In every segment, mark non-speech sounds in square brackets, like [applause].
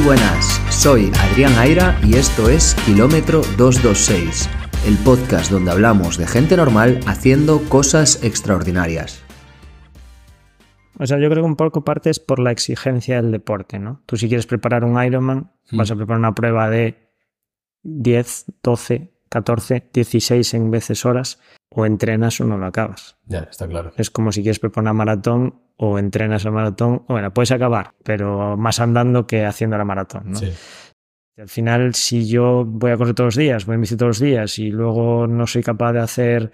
Muy buenas, soy Adrián Aira y esto es Kilómetro 226, el podcast donde hablamos de gente normal haciendo cosas extraordinarias. O sea, yo creo que un poco parte es por la exigencia del deporte, ¿no? Tú si quieres preparar un Ironman, vas a preparar una prueba de 10, 12, 14, 16 en veces horas, o entrenas o no lo acabas. Ya, está claro. Es como si quieres preparar una maratón o entrenas el maratón, o bueno, puedes acabar, pero más andando que haciendo la maratón, ¿no? Sí. Al final, si yo voy a correr todos los días, voy en bici todos los días y luego no soy capaz de hacer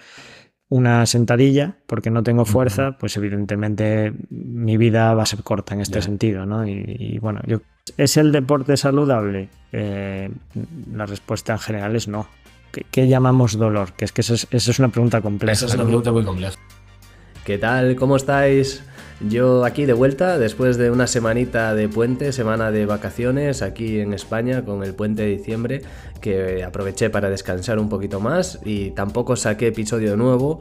una sentadilla porque no tengo fuerza, pues evidentemente mi vida va a ser corta en este sentido, ¿no? Y, y bueno, yo, ¿es el deporte saludable? Eh, la respuesta en general es no. ¿Qué, qué llamamos dolor? Que es que eso es, es una pregunta compleja. Esa es una pregunta muy compleja. ¿Qué tal? ¿Cómo estáis? Yo aquí de vuelta, después de una semanita de puente, semana de vacaciones aquí en España con el puente de diciembre, que aproveché para descansar un poquito más y tampoco saqué episodio nuevo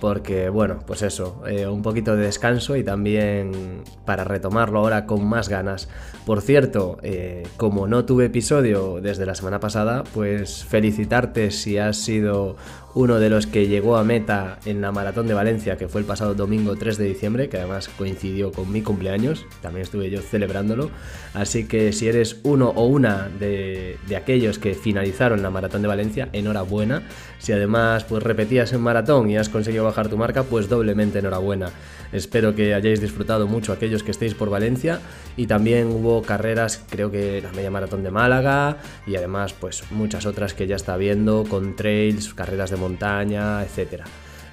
porque, bueno, pues eso, eh, un poquito de descanso y también para retomarlo ahora con más ganas. Por cierto, eh, como no tuve episodio desde la semana pasada, pues felicitarte si has sido uno de los que llegó a meta en la Maratón de Valencia, que fue el pasado domingo 3 de diciembre, que además coincidió con mi cumpleaños, también estuve yo celebrándolo. Así que si eres uno o una de, de aquellos que finalizaron la Maratón de Valencia, enhorabuena. Si además pues repetías en maratón y has conseguido bajar tu marca, pues doblemente enhorabuena. Espero que hayáis disfrutado mucho aquellos que estéis por Valencia y también hubo carreras, creo que la media maratón de Málaga y además pues muchas otras que ya está viendo con trails, carreras de montaña, etcétera.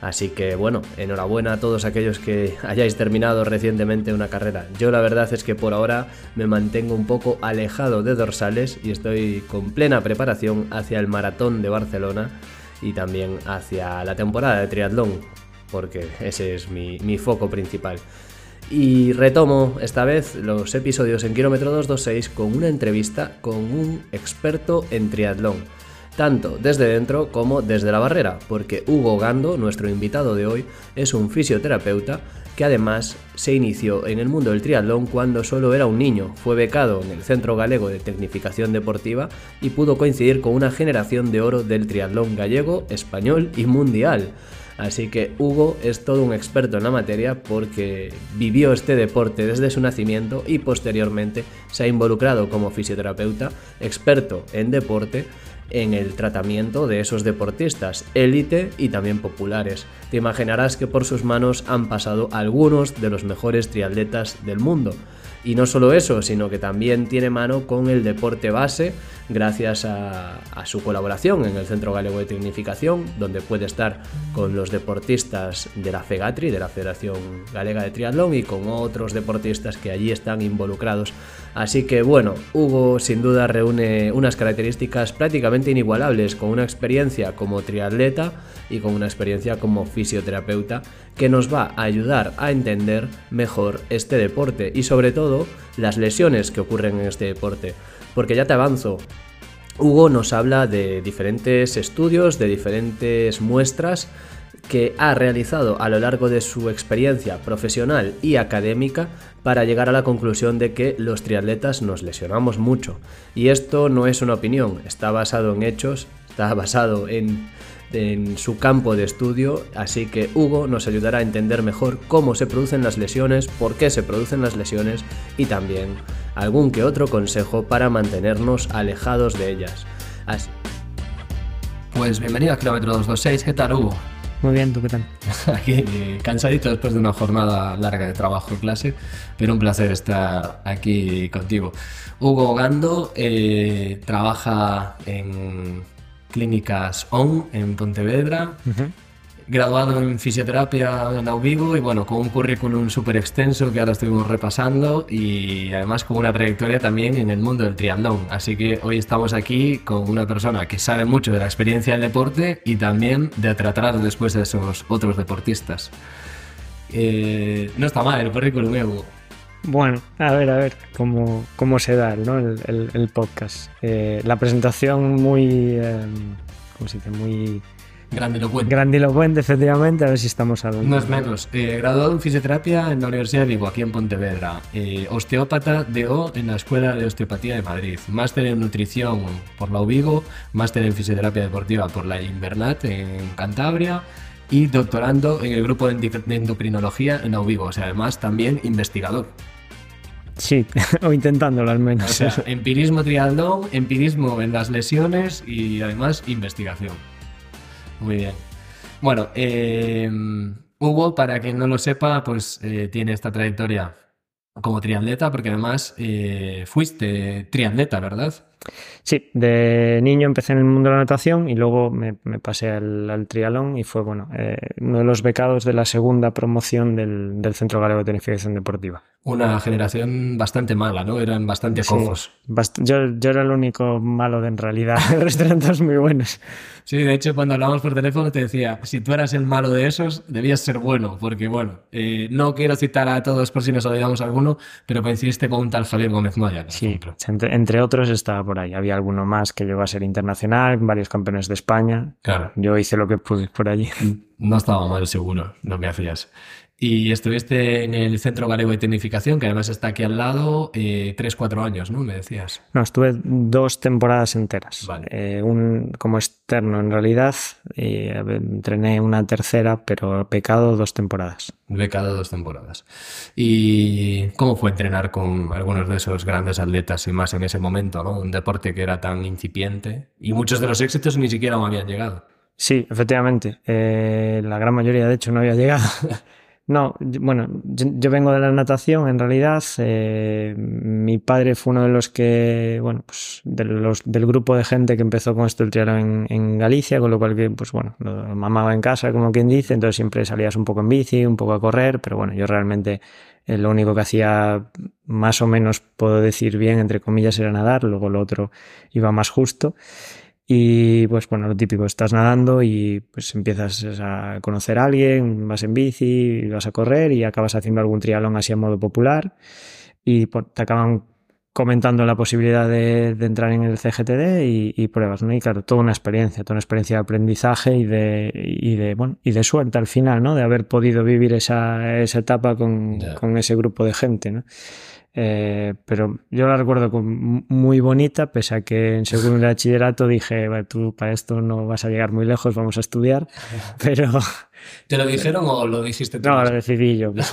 Así que bueno, enhorabuena a todos aquellos que hayáis terminado recientemente una carrera. Yo la verdad es que por ahora me mantengo un poco alejado de dorsales y estoy con plena preparación hacia el maratón de Barcelona y también hacia la temporada de triatlón, porque ese es mi, foco principal. Y retomo esta vez los episodios en Kilómetro 226 con una entrevista con un experto en triatlón, tanto desde dentro como desde la barrera, porque Hugo Gando, nuestro invitado de hoy, es un fisioterapeuta que además se inició en el mundo del triatlón cuando solo era un niño, fue becado en el Centro Galego de Tecnificación Deportiva y pudo coincidir con una generación de oro del triatlón gallego, español y mundial. Así que Hugo es todo un experto en la materia porque vivió este deporte desde su nacimiento y posteriormente se ha involucrado como fisioterapeuta, experto en deporte, en el tratamiento de esos deportistas, élite y también populares. Te imaginarás que por sus manos han pasado algunos de los mejores triatletas del mundo. Y no solo eso, sino que también tiene mano con el deporte base gracias a, su colaboración en el Centro Galego de Tecnificación, donde puede estar con los deportistas de la FEGATRI, de la Federación Galega de Triatlón, y con otros deportistas que allí están involucrados. Así que bueno, Hugo sin duda reúne unas características prácticamente inigualables, con una experiencia como triatleta y con una experiencia como fisioterapeuta que nos va a ayudar a entender mejor este deporte y sobre todo las lesiones que ocurren en este deporte. Porque ya te avanzo, Hugo nos habla de diferentes estudios, de diferentes muestras que ha realizado a lo largo de su experiencia profesional y académica para llegar a la conclusión de que los triatletas nos lesionamos mucho. Y esto no es una opinión, está basado en hechos, está basado en, en su campo de estudio, así que Hugo nos ayudará a entender mejor cómo se producen las lesiones, por qué se producen las lesiones y también algún que otro consejo para mantenernos alejados de ellas. Así. Pues bienvenido a Kilómetro 226, ¿qué tal Hugo? Muy bien, ¿tú qué tal? [laughs] Aquí eh, cansadito después de una jornada larga de trabajo en clase, pero un placer estar aquí contigo. Hugo Gando eh, trabaja en Clínicas ON en Pontevedra, uh -huh. graduado en fisioterapia en Auvigo y bueno, con un currículum súper extenso que ahora estuvimos repasando y además con una trayectoria también en el mundo del triatlón. Así que hoy estamos aquí con una persona que sabe mucho de la experiencia del deporte y también de tratar después de esos otros deportistas. Eh, no está mal el currículum, Hugo. Bueno, a ver, a ver cómo, cómo se da ¿no? el, el, el podcast. Eh, la presentación muy, eh, ¿cómo se dice? Muy Grandilocuente. Grandilocuente, efectivamente, a ver si estamos hablando. No es menos. Eh, graduado en fisioterapia en la Universidad de Vigo, aquí en Pontevedra. Eh, osteópata de O en la Escuela de Osteopatía de Madrid. Máster en nutrición por la UVigo. Máster en fisioterapia deportiva por la Invernat en Cantabria. Y doctorando en el grupo de endocrinología en la UVigo. O sea, además también investigador. Sí, [laughs] o intentándolo al O menos. sea, [laughs] empirismo triatlón, empirismo en las lesiones y además investigación. Muy bien. Bueno, eh, Hugo, para quien no lo sepa, pues eh, tiene esta trayectoria como triatleta, porque además eh, fuiste triatleta, ¿verdad? Sí, de niño empecé en el mundo de la natación y luego me, me pasé al, al triatlón y fue bueno eh, uno de los becados de la segunda promoción del, del Centro Galego de Tecnificación Deportiva. Una generación bastante mala, ¿no? Eran bastante Sí, cojos. bast- yo, yo era el único malo de en realidad, [laughs] el resto eran todos muy buenos. Sí, de hecho, cuando hablábamos por teléfono te decía, si tú eras el malo de esos, debías ser bueno, porque bueno, eh, no quiero citar a todos por si nos olvidamos alguno, pero coincidiste con un tal Javier Gómez Moya, Sí, entre, entre otros estaba por ahí. Había alguno más que llegó a ser internacional, varios campeones de España. Claro. Yo hice lo que pude por allí. No estaba mal seguro, no me hacías. Y estuviste en el Centro Galego de Tecnificación, que además está aquí al lado, eh, 3-4 años, ¿no? Me decías. No, estuve dos temporadas enteras. Vale. Eh, un, como externo en realidad. Y ver, entrené una tercera, pero pecado dos temporadas. Becado dos temporadas. ¿Y cómo fue entrenar con algunos de esos grandes atletas y más en ese momento, ¿no? Un deporte que era tan incipiente y muchos de los éxitos ni siquiera me habían llegado. Sí, efectivamente. Eh, la gran mayoría, de hecho, no había llegado. [laughs] No, bueno, yo, vengo de la natación, en realidad. eh, mi padre fue uno de los que, bueno, pues de los, del grupo de gente que empezó con esto el triatlón en, en Galicia, con lo cual que, pues bueno, lo mamaba en casa, como quien dice, entonces siempre salías un poco en bici, un poco a correr, pero bueno, yo realmente eh, lo único que hacía más o menos, puedo decir bien, entre comillas, era nadar, luego lo otro iba más justo. Y pues bueno, lo típico, estás nadando y pues empiezas a conocer a alguien, vas en bici, vas a correr y acabas haciendo algún triatlón así a modo popular y pues, te acaban comentando la posibilidad de, de entrar en el CGTD y, y pruebas, ¿no? Y claro, toda una experiencia, toda una experiencia de aprendizaje y de, y de, bueno, y de suerte al final, ¿no? De haber podido vivir esa, esa etapa con, con ese grupo de gente, ¿no? Eh, pero yo la recuerdo como muy bonita, pese a que en segundo de [laughs] bachillerato dije, "Bueno, tú para esto no vas a llegar muy lejos, vamos a estudiar, [laughs] pero ¿Te lo dijeron o lo dijiste tú? no, lo decidí yo. [laughs]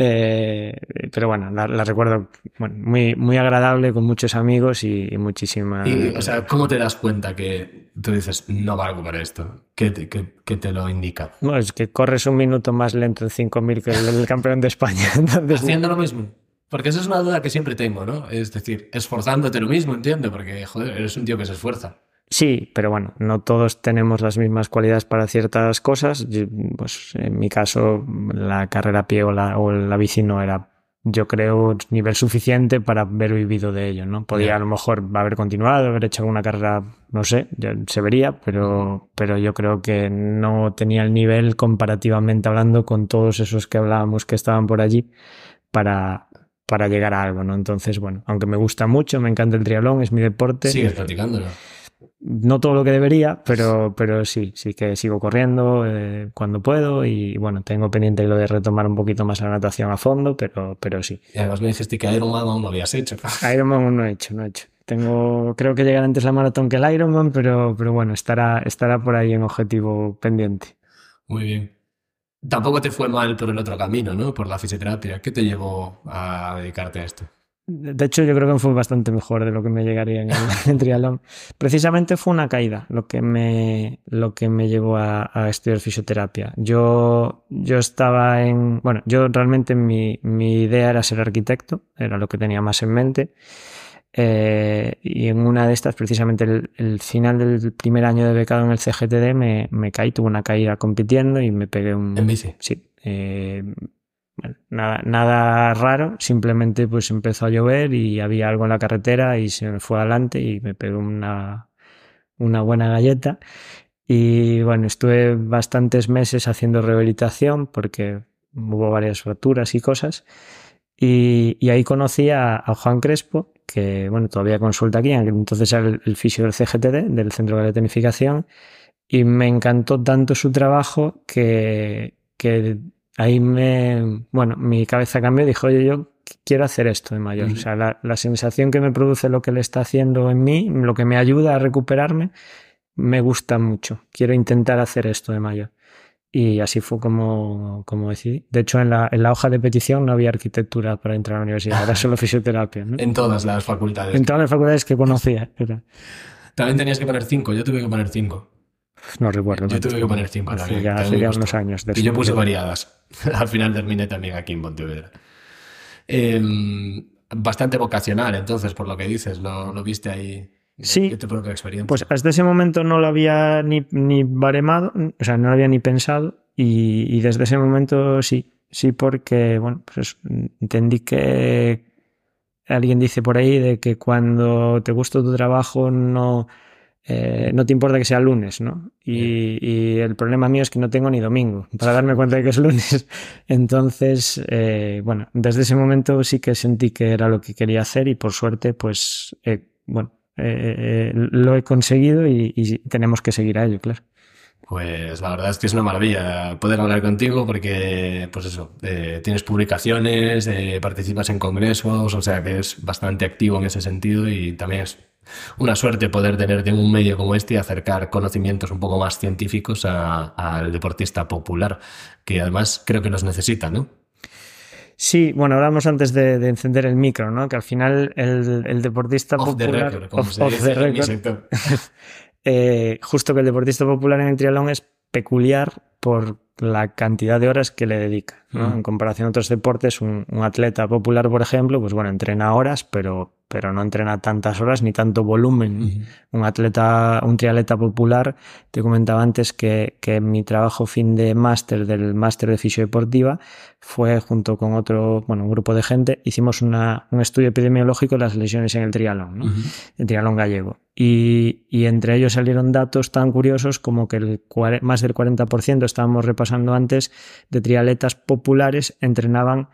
Eh, pero bueno, la, la recuerdo bueno, muy, muy agradable, con muchos amigos y, y muchísima... Y, o sea, ¿cómo te das cuenta que tú dices, no valgo para esto? ¿Qué te, qué- qué te lo indica? Bueno, es que corres un minuto más lento en 5.000 que el, el campeón de España. [laughs] Entonces, Haciendo lo mismo. Porque esa es una duda que siempre tengo, ¿no? Es decir, esforzándote lo mismo, entiendo, porque, joder, eres un tío que se esfuerza. Sí, pero bueno, no todos tenemos las mismas cualidades para ciertas cosas. Yo, pues en mi caso, la carrera a pie o la, o la bici no era, yo creo, nivel suficiente para haber vivido de ello, ¿no? Podía a lo mejor haber continuado, haber hecho alguna carrera, no sé, se vería, pero, pero yo creo que no tenía el nivel comparativamente hablando con todos esos que hablábamos que estaban por allí para, para llegar a algo, ¿no? Entonces, bueno, aunque me gusta mucho, me encanta el triatlón, es mi deporte. Sigues practicándolo. No todo lo que debería, pero, pero sí, sí que sigo corriendo eh, cuando puedo y bueno, tengo pendiente lo de retomar un poquito más la natación a fondo, pero, pero sí. Y además me dijiste que Ironman aún no habías hecho. [laughs] Ironman aún no he hecho, no he hecho. Tengo, creo que llegará antes la maratón que el Ironman, pero, pero bueno, estará, estará por ahí en objetivo pendiente. Muy bien. Tampoco te fue mal por el otro camino, ¿no? Por la fisioterapia. ¿Qué te llevó a dedicarte a esto? De hecho, yo creo que fue bastante mejor de lo que me llegaría en el, [laughs] en triatlón. Precisamente fue una caída lo que me, lo que me llevó a, a estudiar fisioterapia. Yo, yo estaba en. Bueno, yo realmente mi, mi idea era ser arquitecto, era lo que tenía más en mente. Eh, y en una de estas, precisamente el, el final del primer año de becado en el CGTD, me, me caí, tuve una caída compitiendo y me pegué un. En bici. Sí. eh, nada, nada raro, simplemente pues empezó a llover y había algo en la carretera y se me fue adelante y me pegó una, una buena galleta. Y bueno, estuve bastantes meses haciendo rehabilitación porque hubo varias fracturas y cosas. Y, y ahí conocí a, Juan Crespo, que bueno, todavía consulta aquí, entonces era el, el del CGTD, del Centro de Tecnificación, y me encantó tanto su trabajo que ahí me, bueno, mi cabeza cambió y dijo, oye, yo quiero hacer esto de mayor. O sea, la, la, sensación que me produce lo que le está haciendo en mí, lo que me ayuda a recuperarme, me gusta mucho. Quiero intentar hacer esto de mayor. Y así fue como, como decidí. De hecho, en la, en la, hoja de petición no había arquitectura para entrar a la universidad, era solo [laughs] fisioterapia. ¿no? en todas las facultades. En todas las facultades que conocía. Era. También tenías que poner cinco, yo tuve que poner cinco. No recuerdo. Yo tuve que poner cinco hace también. ya, unos años. de Y yo puse variadas. [laughs] Al final terminé también aquí en Pontevedra. Eh, bastante vocacional, entonces, por lo que dices, lo, lo viste ahí. Sí. de tu propia experiencia. Pues hasta ese momento no lo había ni, ni baremado, o sea, no lo había ni pensado y, y desde ese momento sí, sí porque, bueno, pues entendí que alguien dice por ahí de que cuando te gusta tu trabajo no, eh, no te importa que sea lunes, ¿no? Y, y, el problema mío es que no tengo ni domingo para darme cuenta de que es lunes. [laughs] Entonces, eh, bueno, desde ese momento sí que sentí que era lo que quería hacer y por suerte, pues, eh, bueno, lo he conseguido y, y, tenemos que seguir a ello, claro. Pues la verdad es que es una maravilla poder hablar contigo porque, pues eso, eh, tienes publicaciones, eh, participas en congresos, o sea que es bastante activo en ese sentido y también es una suerte poder tenerte en un medio como este y acercar conocimientos un poco más científicos al deportista popular, que además creo que los necesita, ¿no? Sí, bueno, hablamos antes de, de, encender el micro, ¿no? Que al final el, el deportista off popular... The record, como off, se off dice the en mi sector. [laughs] eh, justo que el deportista popular en el triatlón es peculiar por la cantidad de horas que le dedica. ¿no? Mm. En comparación a otros deportes, un, un, atleta popular, por ejemplo, pues bueno, entrena horas, pero, pero no entrena tantas horas ni tanto volumen. Uh -huh. Un atleta, un triatleta popular, te comentaba antes que, que mi trabajo fin de máster del máster de fisiodeportiva fue junto con otro, bueno, un grupo de gente, hicimos una, un estudio epidemiológico de las lesiones en el triatlón, ¿no? uh -huh. el triatlón gallego. Y, y, entre ellos salieron datos tan curiosos como que el, más del 40%, estábamos repasando antes, de triatletas populares entrenaban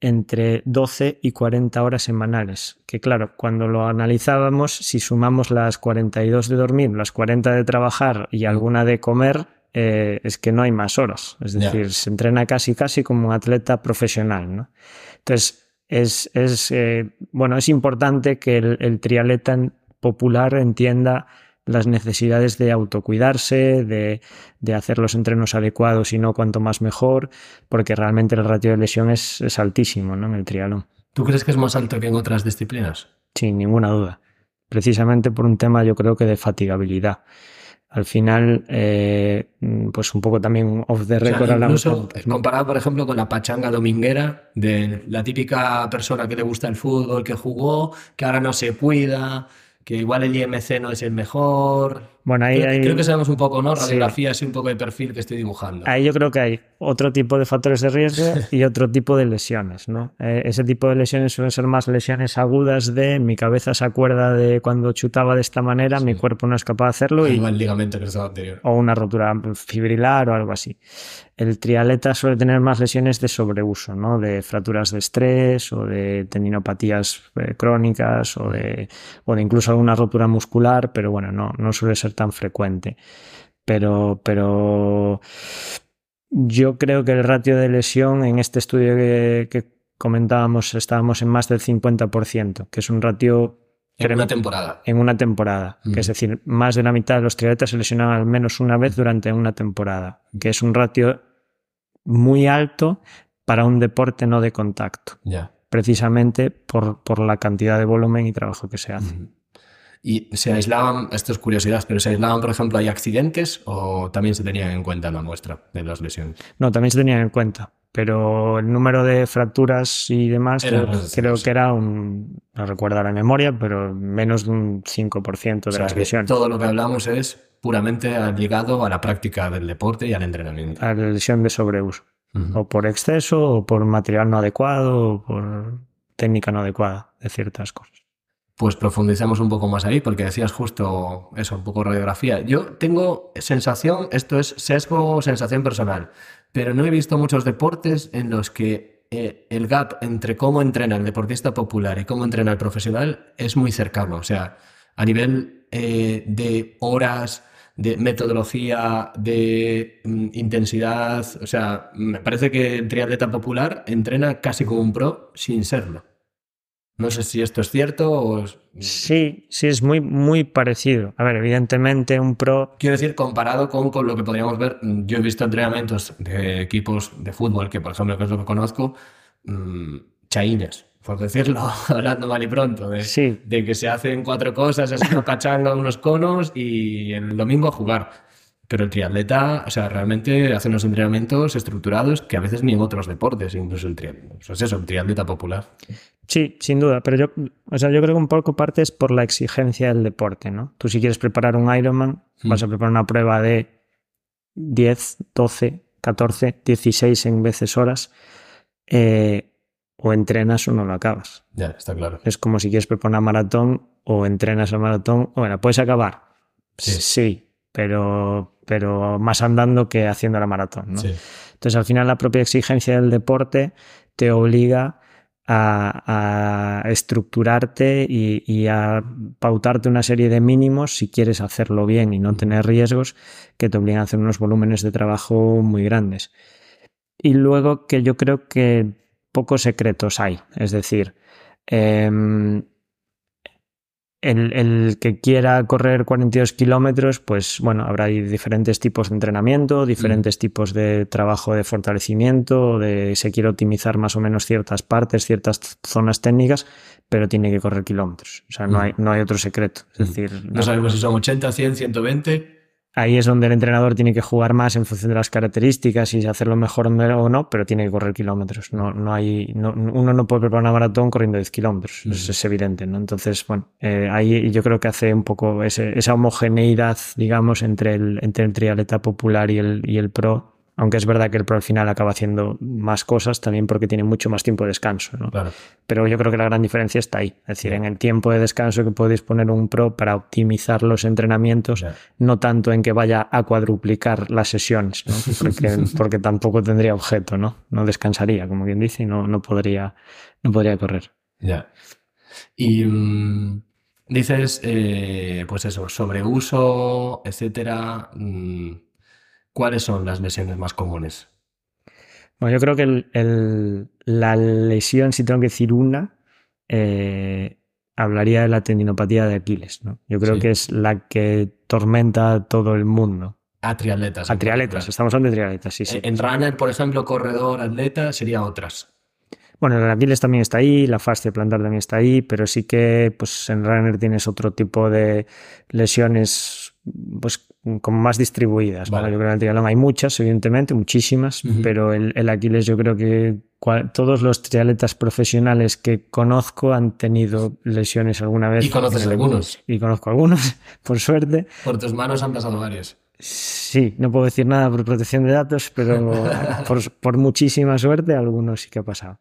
entre 12 y 40 horas semanales. Que claro, cuando lo analizábamos, si sumamos las 42 de dormir, las 40 de trabajar y alguna de comer, eh, es que no hay más horas. Es decir, yeah. se entrena casi casi como un atleta profesional. ¿no? Entonces, es, es eh, bueno, es importante que el, el triatleta popular entienda las necesidades de autocuidarse, de, de, hacer los entrenos adecuados y no cuanto más mejor, porque realmente el ratio de lesión es, es altísimo ¿no? en el triatlón. ¿Tú crees que es más alto que en otras disciplinas? Sin ninguna duda. Precisamente por un tema yo creo que de fatigabilidad. Al final, eh, pues un poco también off the record. O sea, incluso comparado, por ejemplo, con la pachanga dominguera de la típica persona que le gusta el fútbol, que jugó, que ahora no se cuida, que igual el IMC no es el mejor. Bueno, ahí, creo, ahí, creo que sabemos un poco, ¿no? Radiografía, sí. así un poco de perfil que estoy dibujando. Ahí yo creo que hay otro tipo de factores de riesgo [laughs] y otro tipo de lesiones, ¿no? Eh, ese tipo de lesiones suelen ser más lesiones agudas de mi cabeza se acuerda de cuando chutaba de esta manera, sí. mi cuerpo no es capaz de hacerlo. Y, el ligamento que estaba anterior. O una rotura fibrilar o algo así. El triatleta suele tener más lesiones de sobreuso, ¿no? De fracturas de estrés o de tendinopatías eh, crónicas o de, o de incluso alguna rotura muscular, pero bueno, no, no suele ser tan frecuente. Pero, pero yo creo que el ratio de lesión en este estudio que, que comentábamos estábamos en más del 50%, que es un ratio en una temporada. En una temporada. Mm. Que es decir, más de la mitad de los triatletas se lesionan al menos una vez durante una temporada. Que es un ratio muy alto para un deporte no de contacto. Yeah. Precisamente por, por, la cantidad de volumen y trabajo que se hace. Mm. ¿Y se aislaban, esto es curiosidad, pero se aislaban, por ejemplo, hay accidentes o también se tenían en cuenta en la muestra de las lesiones? No, también se tenían en cuenta, pero el número de fracturas y demás Era creo, creo que era un, no recuerdo la memoria, pero menos de un 5% de o sea, las lesiones. Todo lo que hablamos es puramente ligado a la práctica del deporte y al entrenamiento. A la lesión de sobreuso, uh -huh. o por exceso, o por material no adecuado, o por técnica no adecuada de ciertas cosas pues profundizamos un poco más ahí, porque decías justo eso, un poco radiografía. Yo tengo sensación, esto es sesgo, sensación personal, pero no he visto muchos deportes en los que eh, el gap entre cómo entrena el deportista popular y cómo entrena el profesional es muy cercano. O sea, a nivel eh, de horas, de metodología, de mm, intensidad. O sea, me parece que el triatleta popular entrena casi como un pro sin serlo. No sé si esto es cierto o... Sí, sí, es muy, muy parecido. A ver, evidentemente un pro... Quiero decir, comparado con, con lo que podríamos ver, mm, yo he visto entrenamientos de equipos de fútbol, que por ejemplo, que es lo que conozco, mmm, chaines, por decirlo, [laughs] hablando mal y pronto, de, Sí. de que se hacen cuatro cosas, es una [laughs] pachanga, unos conos y el domingo a jugar. Pero el triatleta, o sea, realmente hace unos entrenamientos estructurados que a veces ni en otros deportes, incluso el triatleta. O sea, es eso, el triatleta popular. Sí, sin duda, pero yo, o sea, yo creo que un poco parte es por la exigencia del deporte, ¿no? Tú si quieres preparar un Ironman, vas a preparar una prueba de 10, 12, 14, 16 en veces horas, eh, o entrenas o no lo acabas. Ya, está claro. Es como si quieres preparar una maratón o entrenas la maratón, o bueno, puedes acabar. Sí. Sí, pero, pero más andando que haciendo la maratón, ¿no? Sí. Entonces, al final, la propia exigencia del deporte te obliga a, a estructurarte y, y a pautarte una serie de mínimos si quieres hacerlo bien y no tener riesgos que te obligan a hacer unos volúmenes de trabajo muy grandes. Y luego que yo creo que pocos secretos hay. Es decir, em, el, el que quiera correr 42 kilómetros, pues bueno, habrá diferentes tipos de entrenamiento, diferentes tipos de trabajo de fortalecimiento, de se quiere optimizar más o menos ciertas partes, ciertas zonas técnicas, pero tiene que correr kilómetros. O sea, no, Mm. hay, no hay otro secreto. Es decir, No sabemos si son 80, 100, 120. Ahí es donde el entrenador tiene que jugar más en función de las características y hacerlo mejor o no, pero tiene que correr kilómetros. No, no hay, no- uno no puede preparar una maratón corriendo 10 kilómetros, eso es evidente. ¿no? Entonces, bueno, eh, ahí yo creo que hace un poco ese- esa homogeneidad, digamos, entre el, entre el triatleta popular y el, y el pro. Aunque es verdad que el pro al final acaba haciendo más cosas también porque tiene mucho más tiempo de descanso. ¿no? Claro. Pero yo creo que la gran diferencia está ahí. Es decir, en el tiempo de descanso que puede disponer un pro para optimizar los entrenamientos, no tanto en que vaya a cuadruplicar las sesiones, ¿no? [laughs] porque, porque tampoco tendría objeto, ¿no? No descansaría, como quien dice, y no, no, podría, no podría correr. Ya. Y mm, dices, eh, pues eso, sobreuso, etcétera. mm, ¿Cuáles son las lesiones más comunes? Bueno, yo creo que el- el- la lesión, si tengo que decir una, eh, hablaría de la tendinopatía de Aquiles, ¿no? Yo creo Sí. que es la que tormenta a todo el mundo. A triatletas. A triatletas, estamos hablando de triatletas, sí, sí. En runner, por ejemplo, corredor, atleta, sería otras. Bueno, el Aquiles también está ahí, la fascia plantar también está ahí, pero sí que pues en runner tienes otro tipo de lesiones pues como más distribuidas. ¿vale? Vale. Yo creo que en el triatlón hay muchas, evidentemente, muchísimas, Ujú. pero el, el Aquiles yo creo que cua- todos los triatletas profesionales que conozco han tenido lesiones alguna vez. Y conoces algunos. Y conozco algunos, [laughs] por suerte. Por tus manos han pasado varios. Sí, no puedo decir nada por protección de datos, pero [laughs] por, por muchísima suerte algunos sí que ha pasado.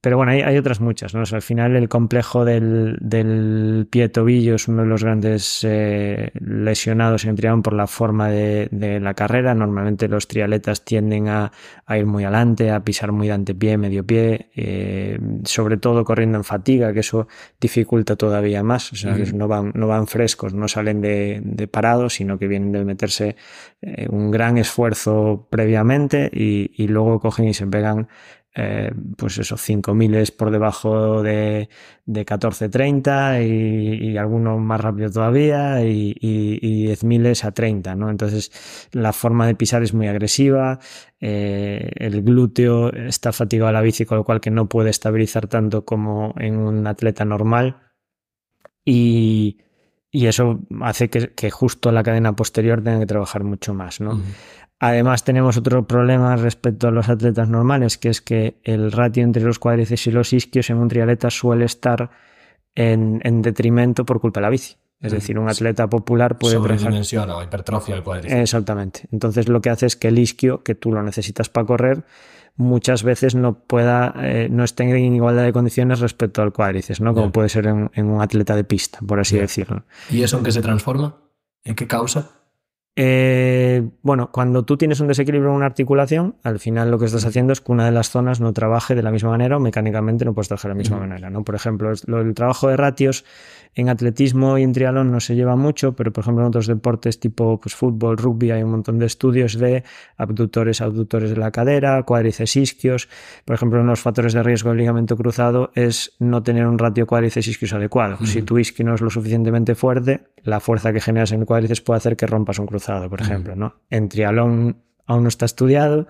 Pero bueno, hay, hay otras muchas, ¿no? O sea, al final el complejo del, del pie tobillo es uno de los grandes eh, lesionados en triatlón por la forma de, de la carrera. Normalmente los triatletas tienden a, a ir muy adelante, a pisar muy de antepié, medio pie, eh, sobre todo corriendo en fatiga, que eso dificulta todavía más. O sea, no van, no van frescos, no salen de, de parados, sino que vienen de meterse eh, un gran esfuerzo previamente y, y luego cogen y se pegan eh, pues eso, 5.000 por debajo de, de 14.30 y, y más rápido todavía y, y, y 10.000 a 30, ¿no? Entonces la forma de pisar es muy agresiva, eh, el glúteo está fatigado a la bici, con lo cual que no puede estabilizar tanto como en un atleta normal y, y eso hace que, justo la cadena posterior tenga que trabajar mucho más, ¿no? Además tenemos otro problema respecto a los atletas normales, que es que el ratio entre los cuádriceps y los isquios en un triatleta suele estar en, en detrimento por culpa de la bici. Es decir, un atleta popular puede Sobredimensiona o hipertrofia el cuádriceps. Exactamente. Entonces lo que hace es que el isquio, que tú lo necesitas para correr, muchas veces no pueda, eh, no esté en igualdad de condiciones respecto al cuádriceps, ¿no? Como puede ser en, en un atleta de pista, por así decirlo. ¿Y eso en qué se transforma? ¿En qué causa? Eh, bueno, cuando tú tienes un desequilibrio en una articulación, al final lo que estás haciendo es que una de las zonas no trabaje de la misma manera o mecánicamente no puedes trabajar de la misma manera. ¿no? Por ejemplo, el trabajo de ratios en atletismo y en triatlón no se lleva mucho, pero por ejemplo en otros deportes tipo pues, fútbol, rugby, hay un montón de estudios de abductores, abductores de la cadera, cuádriceps isquios. Por ejemplo, uno de los factores de riesgo del ligamento cruzado es no tener un ratio cuádriceps isquios adecuado. Si tu isquio no es lo suficientemente fuerte, la fuerza que generas en el cuádriceps puede hacer que rompas un cruzado, por ejemplo. ¿no? En triatlón aún no está estudiado.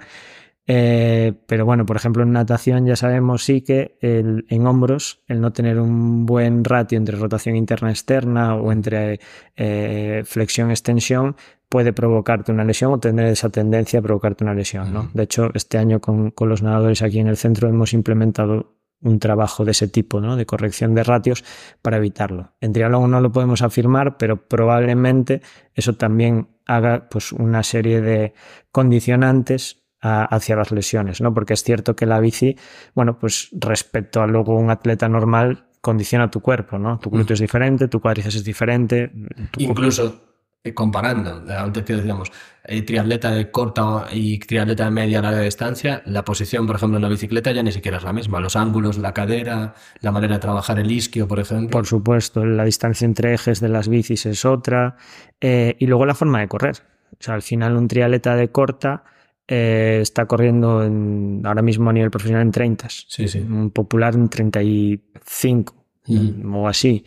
Eh, pero bueno, por ejemplo, en natación ya sabemos sí que el, en hombros el no tener un buen ratio entre rotación interna-externa o entre eh, flexión-extensión puede provocarte una lesión o tener esa tendencia a provocarte una lesión. ¿no? De hecho, este año con, con, los nadadores aquí en el centro hemos implementado un trabajo de ese tipo, ¿no? de corrección de ratios para evitarlo. En triatlón no lo podemos afirmar, pero probablemente eso también haga pues, una serie de condicionantes hacia las lesiones, ¿no? Porque es cierto que la bici, bueno, pues respecto a luego un atleta normal, condiciona tu cuerpo, ¿no? Tu glúteo es diferente, tu cuádriceps es diferente. Incluso comparando, antes que decíamos, eh, triatleta de corta y triatleta de media a larga distancia, la posición, por ejemplo, en la bicicleta ya ni siquiera es la misma. Los ángulos, la cadera, la manera de trabajar el isquio, por ejemplo. Por supuesto, la distancia entre ejes de las bicis es otra. Eh, y luego la forma de correr. O sea, al final un triatleta de corta eh, está corriendo en, ahora mismo a nivel profesional en 30. Sí, sí. Un popular en 35 mm. o así.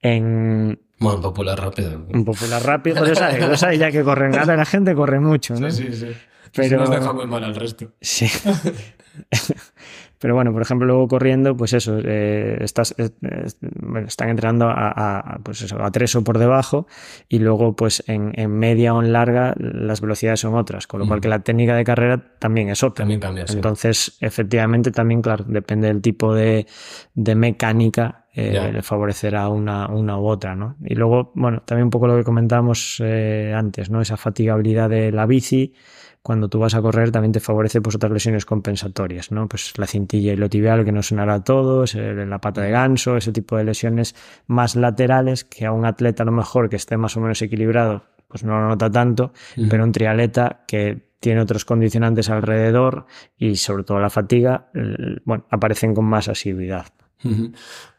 En, bueno, popular rápido. Un popular rápido, lo sabes, lo ya que corren nada, la gente corre mucho, ¿no? Sí, sí, sí. Pero nos deja muy mal al resto. [laughs] Sí. [laughs] Pero bueno, por ejemplo, luego corriendo, pues eso, eh, estás, eh, están entrenando a, pues eso, a tres o por debajo y luego pues en, en, media o en larga las velocidades son otras, con lo cual que la técnica de carrera también es otra. También cambia, Entonces, efectivamente, también, claro, depende del tipo de, de mecánica eh, le favorecerá una, una u otra, ¿no? Y luego, bueno, también un poco lo que comentábamos eh, antes, ¿no? Esa fatigabilidad de la bici, cuando tú vas a correr también te favorece pues otras lesiones compensatorias, ¿no? Pues la cintilla y lo tibial que no sonará a todos, la pata de ganso, ese tipo de lesiones más laterales que a un atleta a lo mejor que esté más o menos equilibrado, pues no lo nota tanto, pero un triatleta que tiene otros condicionantes alrededor y sobre todo la fatiga, bueno, aparecen con más asiduidad.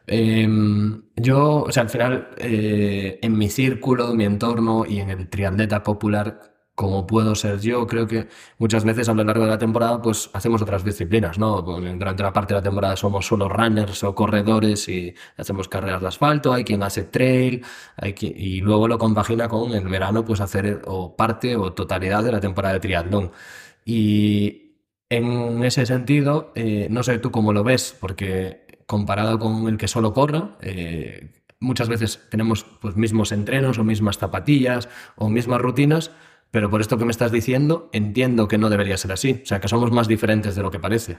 Em, yo, o sea, al final, eh, en mi círculo, mi entorno y en el triatleta popular como puedo ser yo, creo que muchas veces a lo largo de la temporada pues hacemos otras disciplinas, ¿no? Durante una parte de la temporada somos solo runners o corredores y hacemos carreras de asfalto, hay quien hace trail, hay quien, y luego lo compagina con en verano pues hacer o parte o totalidad de la temporada de triatlón. Y en ese sentido, eh, no sé tú cómo lo ves, porque comparado con el que solo corra, eh, muchas veces tenemos pues mismos entrenos o mismas zapatillas o mismas rutinas, pero por esto que me estás diciendo, entiendo que no debería ser así. O sea, que somos más diferentes de lo que parece.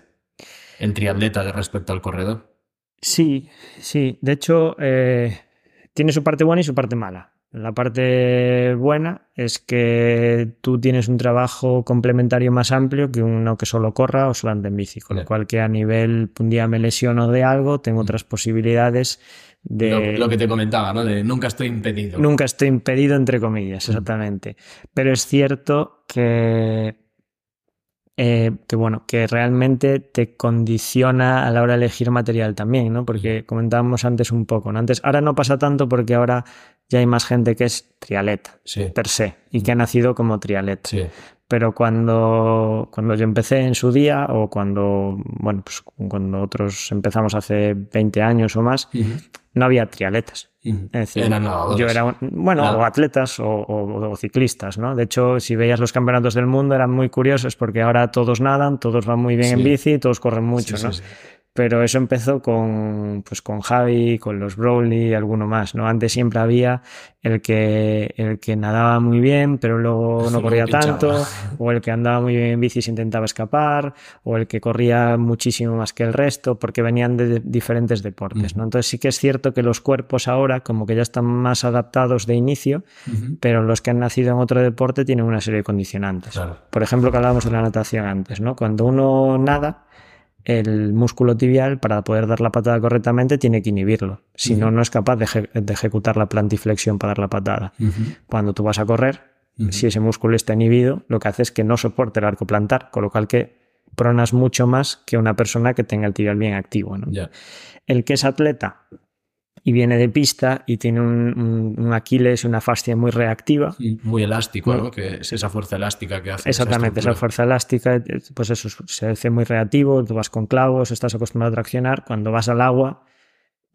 El triatleta de respecto al corredor. Sí, sí. De hecho, eh, tiene su parte buena y su parte mala. La parte buena es que tú tienes un trabajo complementario más amplio que uno que solo corra o solo ande en bici, con lo cual que a nivel un día me lesiono de algo, tengo mm. otras posibilidades lo, que te comentaba, ¿no? De nunca estoy impedido. Nunca estoy impedido, entre comillas, exactamente. Pero es cierto que, eh, que, bueno, que realmente te condiciona a la hora de elegir material también, ¿no? Porque comentábamos antes un poco, ¿no? Antes, ahora no pasa tanto porque ahora ya hay más gente que es trialeta, per se, y que ha nacido como trialeta. Sí pero cuando, cuando yo empecé en su día o cuando, bueno, pues cuando otros empezamos hace 20 años o más, no había trialetas. Es decir, yo era, bueno, o atletas o, ciclistas, ¿no? De hecho, si veías los campeonatos del mundo eran muy curiosos porque ahora todos nadan, todos van muy bien en bici, todos corren mucho, ¿no? Pero eso empezó con, pues con Javi, con los Broly y alguno más, ¿no? Antes siempre había el que, el que nadaba muy bien, pero luego [laughs] no corría tanto, [laughs] o el que andaba muy bien en bici y se intentaba escapar, o el que corría muchísimo más que el resto, porque venían de diferentes deportes, ¿no? Entonces sí que es cierto que los cuerpos ahora como que ya están más adaptados de inicio, pero los que han nacido en otro deporte tienen una serie de condicionantes. Por ejemplo, que hablábamos de la natación antes, ¿no? Cuando uno nada, el músculo tibial, para poder dar la patada correctamente, tiene que inhibirlo. Si no, no es capaz de, ejecutar la plantiflexión para dar la patada. Cuando tú vas a correr, si ese músculo está inhibido, lo que hace es que no soporte el arco plantar, con lo cual que pronas mucho más que una persona que tenga el tibial bien activo. El que es atleta y viene de pista y tiene un, un- un Aquiles una fascia muy reactiva, Muy elástico, ¿no? Que es esa fuerza elástica que hace. Exactamente, esa estructura. fuerza elástica, pues eso se hace muy reactivo, tú vas con clavos, estás acostumbrado a traccionar, cuando vas al agua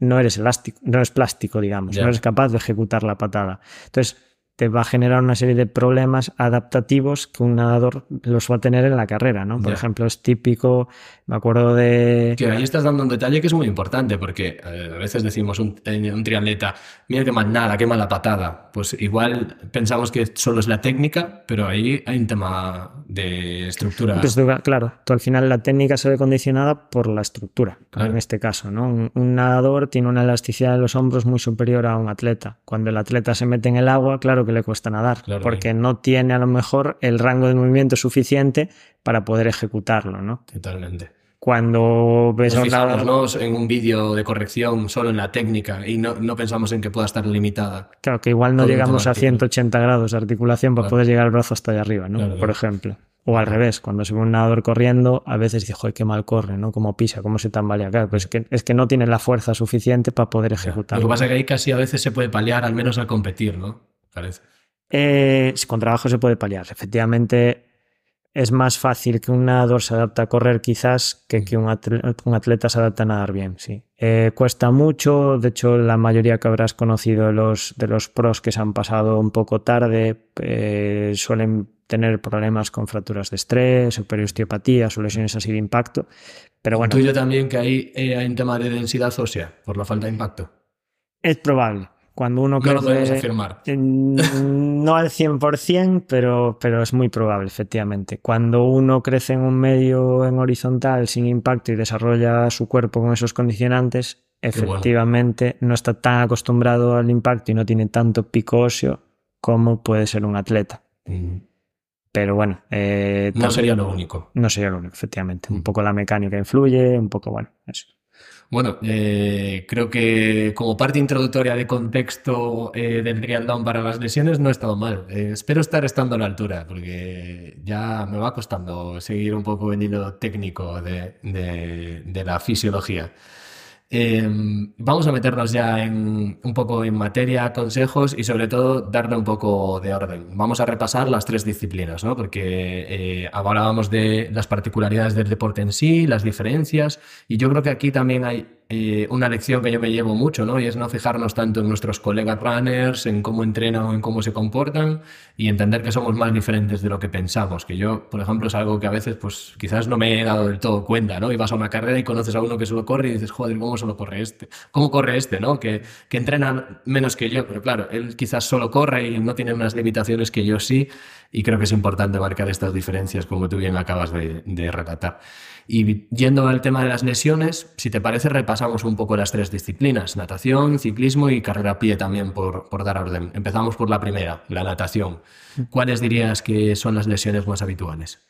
no eres elástico, no eres plástico, digamos, no eres capaz de ejecutar la patada. Entonces te va a generar una serie de problemas adaptativos que un nadador los va a tener en la carrera, ¿no? Por ejemplo, es típico, me acuerdo de... Que ahí estás dando un detalle que es muy importante, porque eh, a veces decimos un, un triatleta, mira qué mal nada, qué mala patada. Pues igual pensamos que solo es la técnica, pero ahí hay un tema de estructura. Pues, claro, tú al final la técnica se ve condicionada por la estructura, Claro. en este caso. ¿no? Un, un nadador tiene una elasticidad de los hombros muy superior a un atleta. Cuando el atleta se mete en el agua, claro que le cuesta nadar, Claro, porque no tiene a lo mejor el rango de movimiento suficiente para poder ejecutarlo. ¿no? Totalmente. Cuando ves a Nos un ¿no? en un vídeo de corrección solo en la técnica y no, no pensamos en que pueda estar limitada. claro que igual no todo llegamos a automático. 180 grados de articulación para Claro. poder llegar el brazo hasta allá arriba, ¿no? Claro, por ejemplo. O al revés, cuando se ve un nadador corriendo, a veces dice, joder, qué mal corre, ¿no? Cómo pisa, cómo se tambalea. Claro, pues es que, es que no tiene la fuerza suficiente para poder Lo que pasa es que ahí casi a veces se puede paliar, al menos al competir, ¿no? Parece. Eh, con trabajo se puede paliar. Efectivamente, es más fácil que un nadador se adapte a correr quizás que que un atleta, un atleta se adapte a nadar bien, sí. Eh, cuesta mucho, de hecho la mayoría que habrás conocido de los, de los pros que se han pasado un poco tarde eh, suelen tener problemas con fracturas de estrés o periosteopatías o lesiones así de impacto. Pero bueno, Tuyo también que ahí eh, hay un tema de densidad ósea por la falta de impacto. es probable. Cuando uno No lo podemos afirmar. Mm, [laughs] No al 100%, pero, pero es muy probable, efectivamente. Cuando uno crece en un medio en horizontal sin impacto y desarrolla su cuerpo con esos condicionantes, bueno. efectivamente no está tan acostumbrado al impacto y no tiene tanto pico óseo como puede ser un atleta. Mm. Pero bueno, eh, No sería lo único. no sería lo único, efectivamente. Mm. Un poco la mecánica influye, un poco, bueno, eso. Bueno, eh, creo que como parte introductoria de contexto eh, del triatlón para las lesiones no he estado mal. Eh, espero estar estando a la altura, porque ya me va costando seguir un poco el hilo técnico de, de- de la fisiología. Eh, vamos a meternos ya en, un poco en materia, consejos y sobre todo darle un poco de orden. Vamos a repasar las tres disciplinas, ¿no? Porque eh, hablábamos de las particularidades del deporte en sí, las diferencias, y yo creo que aquí también hay eh, una lección que yo me llevo mucho, ¿no? Y es no fijarnos tanto en nuestros colegas runners, en cómo entrenan o en cómo se comportan, y entender que somos más diferentes de lo que pensamos. Que yo, por ejemplo, es algo que a veces, pues quizás no me he dado del todo cuenta, ¿no? Y vas a una carrera y conoces a uno que solo corre y dices, joder, ¿cómo solo corre este? ¿Cómo corre este, no? Que, que entrena menos que yo, pero claro, él quizás solo corre y no tiene unas limitaciones que yo sí, y creo que es importante marcar estas diferencias, como tú bien acabas de, de relatar. Y yendo al tema de las lesiones, si te parece, repasamos un poco las tres disciplinas, natación, ciclismo y carrera a pie también, por, por dar orden. Empezamos por la primera, la natación. ¿Cuáles dirías que son las lesiones más habituales?